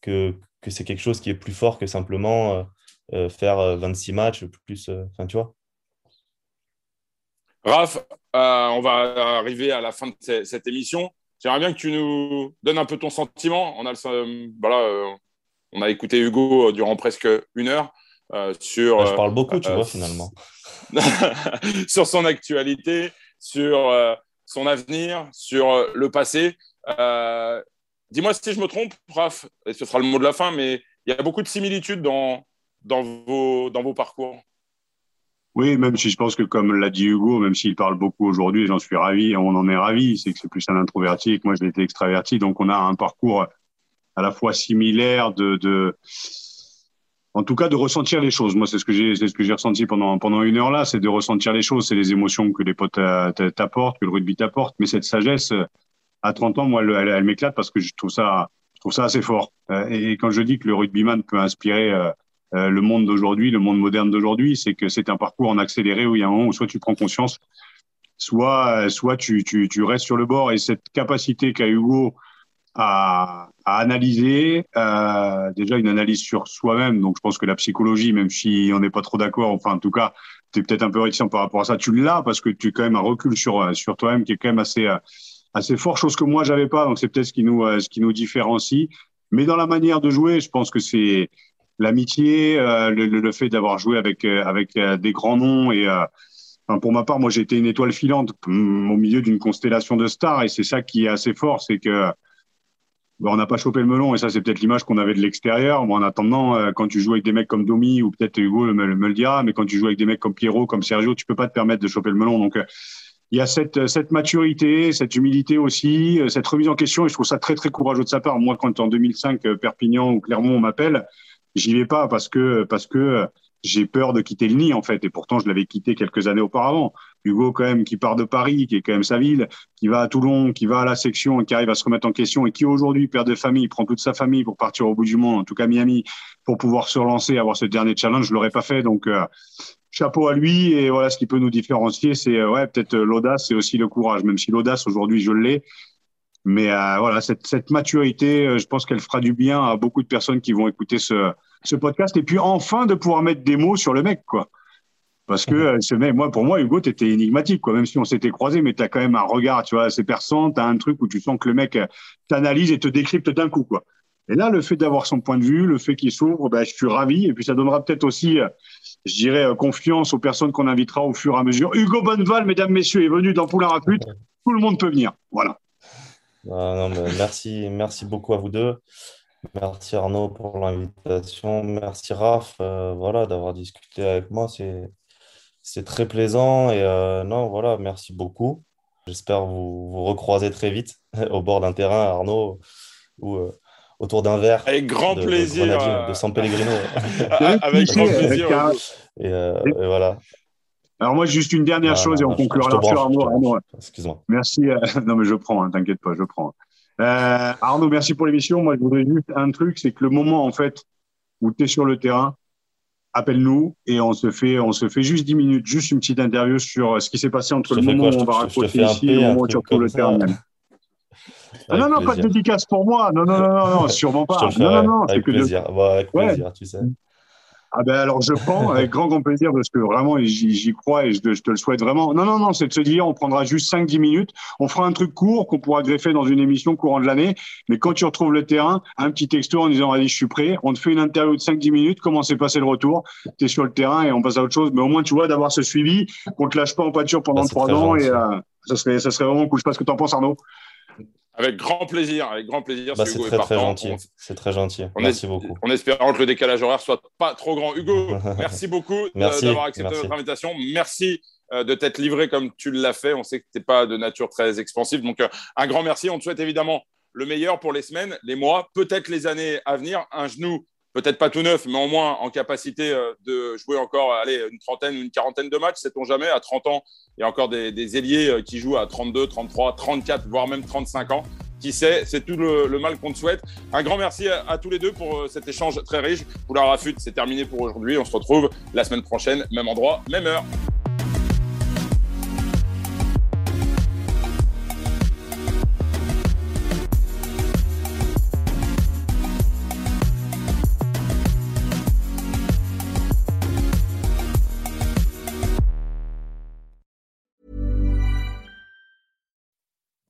que c'est quelque chose qui est plus fort que simplement euh, euh, faire 26 euh, matchs, plus, enfin, tu vois. Raph, on va arriver à la fin de cette émission. J'aimerais bien que tu nous donnes un peu ton sentiment. On a, voilà, on a écouté Hugo durant presque une heure sur. je parle beaucoup, tu vois, finalement. sur son actualité, sur euh, son avenir, sur euh, le passé. Euh, dis-moi si je me trompe, Raph, et ce sera le mot de la fin, mais il y a beaucoup de similitudes dans, dans, vos, dans vos parcours. Oui, même si je pense que, comme l'a dit Hugo, même s'il parle beaucoup aujourd'hui, j'en suis ravi, on en est ravi, c'est que c'est plus un introverti et que moi, je été extraverti. Donc, on a un parcours à la fois similaire de, de en tout cas de ressentir les choses. Moi, c'est ce que j'ai, c'est ce que j'ai ressenti pendant pendant une heure là, c'est de ressentir les choses, c'est les émotions que les potes t'apportent, que le rugby t'apporte. Mais cette sagesse, à 30 ans, moi, elle, elle, m'éclate parce que je trouve ça, je trouve ça assez fort. Euh, et quand je dis que le rugbyman peut inspirer euh, euh, le monde d'aujourd'hui, le monde moderne d'aujourd'hui, c'est que c'est un parcours en accéléré où il y a un moment où soit tu prends conscience, soit soit tu tu, tu restes sur le bord. Et cette capacité qu'a Hugo à, à analyser, euh, déjà une analyse sur soi-même. Donc, je pense que la psychologie, même si on n'est pas trop d'accord, enfin, en tout cas, tu es peut-être un peu réticent par rapport à ça, tu l'as parce que tu as quand même un recul sur, sur toi-même qui est quand même assez, assez fort, chose que moi j'avais pas. Donc c'est peut-être ce qui nous ce qui nous différencie. Mais dans la manière de jouer, je pense que c'est l'amitié, le, le, fait d'avoir joué avec avec des grands noms et Enfin, pour ma part, moi, j'ai été une étoile filante mm, au milieu d'une constellation de stars, et c'est ça qui est assez fort, c'est que bon, on n'a pas chopé le melon, et ça, c'est peut-être l'image qu'on avait de l'extérieur. Moi, en attendant, euh, quand tu joues avec des mecs comme Domi, ou peut-être Hugo me, le dira, mais quand tu joues avec des mecs comme Pierrot, comme Sergio, tu peux pas te permettre de choper le melon. Donc, euh, il y a cette, cette maturité, cette humilité aussi, euh, cette remise en question, et je trouve ça très, très courageux de sa part. Moi, quand en 2005, Perpignan ou Clermont m'appelle, j'y vais pas parce que, parce que j'ai peur de quitter le nid en fait, et pourtant je l'avais quitté quelques années auparavant. Hugo quand même qui part de Paris, qui est quand même sa ville, qui va à Toulon, qui va à la section et qui arrive à se remettre en question et qui aujourd'hui père de famille, prend toute sa famille pour partir au bout du monde, en tout cas Miami, pour pouvoir se relancer, avoir ce dernier challenge, je l'aurais pas fait donc. Euh, chapeau à lui et voilà ce qui peut nous différencier c'est euh, ouais peut-être euh, l'audace et aussi le courage même si l'audace aujourd'hui je l'ai mais voilà cette, cette maturité je pense qu'elle fera du bien à beaucoup de personnes qui vont écouter ce, ce podcast et puis enfin de pouvoir mettre des mots sur le mec, quoi. Parce que euh, ce mec, moi, pour moi, Hugo, t'étais énigmatique, quoi. Même si on s'était croisé, mais t'as quand même un regard, tu vois, assez perçant. T'as un truc où tu sens que le mec euh, t'analyse et te décrypte d'un coup, quoi. Et là, le fait d'avoir son point de vue, le fait qu'il s'ouvre, ben, je suis ravi. Et puis, ça donnera peut-être aussi, euh, je dirais, confiance aux personnes qu'on invitera au fur et à mesure. Hugo Bonneval, mesdames, messieurs, est venu dans Poulain Rapute. Tout le monde peut venir. Voilà. Ah, merci, merci beaucoup à vous deux. Merci Arnaud pour l'invitation. Merci Raph euh, voilà, d'avoir discuté avec moi. C'est, c'est très plaisant. Et euh, non, voilà, merci beaucoup. J'espère vous, vous recroiser très vite au bord d'un terrain, Arnaud, ou euh, autour d'un verre. Avec grand de, plaisir. De, San Pellegrino. avec grand plaisir. Et, et, voilà. Alors moi, juste une dernière ah, chose et on conclura là-dessus, Arnaud. Excuse-moi. Merci. non, mais je prends, hein, t'inquiète pas, je prends. Euh, Arnaud, merci pour l'émission. Moi, je voudrais juste un truc, c'est que le moment, en fait, où tu es sur le terrain, appelle-nous et on se fait, on se fait juste 10 minutes, juste une petite interview sur ce qui s'est passé entre le moment où on va raccrocher ici et le moment où tu retrouves le. Ah, non, non, pas de dédicace pour moi. Non, non, non, non, non sûrement pas. non, non, non, avec plaisir. Bah, avec plaisir, tu sais. Ah ben alors je prends avec grand grand plaisir parce que vraiment j'y crois et je, te le souhaite vraiment. Non non non, c'est de se dire on prendra juste 5-10 minutes, on fera un truc court qu'on pourra greffer dans une émission courant de l'année, mais quand tu retrouves le terrain, un petit texto en disant allez je suis prêt, on te fait une interview de 5-10 minutes, comment s'est passé le retour, tu es sur le terrain et on passe à autre chose, mais au moins tu vois d'avoir ce suivi, qu'on te lâche pas en pâture pendant ah, trois ans et euh, ça serait ça serait vraiment cool. Je sais pas ce que tu en penses Arnaud. Avec grand plaisir, avec grand plaisir. Bah, c'est très, très gentil. C'est très gentil. merci beaucoup. En espérant que le décalage horaire soit pas trop grand. Hugo, merci beaucoup d'avoir accepté notre invitation. Merci euh, de t'être livré comme tu l'as fait. On sait que tu n'es pas de nature très expansive. Donc, euh, un grand merci. On te souhaite évidemment le meilleur pour les semaines, les mois, peut-être les années à venir. Un genou peut-être pas tout neuf, mais au moins en capacité euh, de jouer encore allez, une trentaine, une quarantaine de matchs, sait-on jamais. À 30 ans, il y a encore des, des, ailiers euh, qui jouent à 32, 33, 34, voire même 35 ans. Qui sait, c'est tout le, mal qu'on te souhaite. Un grand merci à, tous les deux pour euh, cet échange très riche. Pour la rafute, c'est terminé pour aujourd'hui. On se retrouve la semaine prochaine, même endroit, même heure.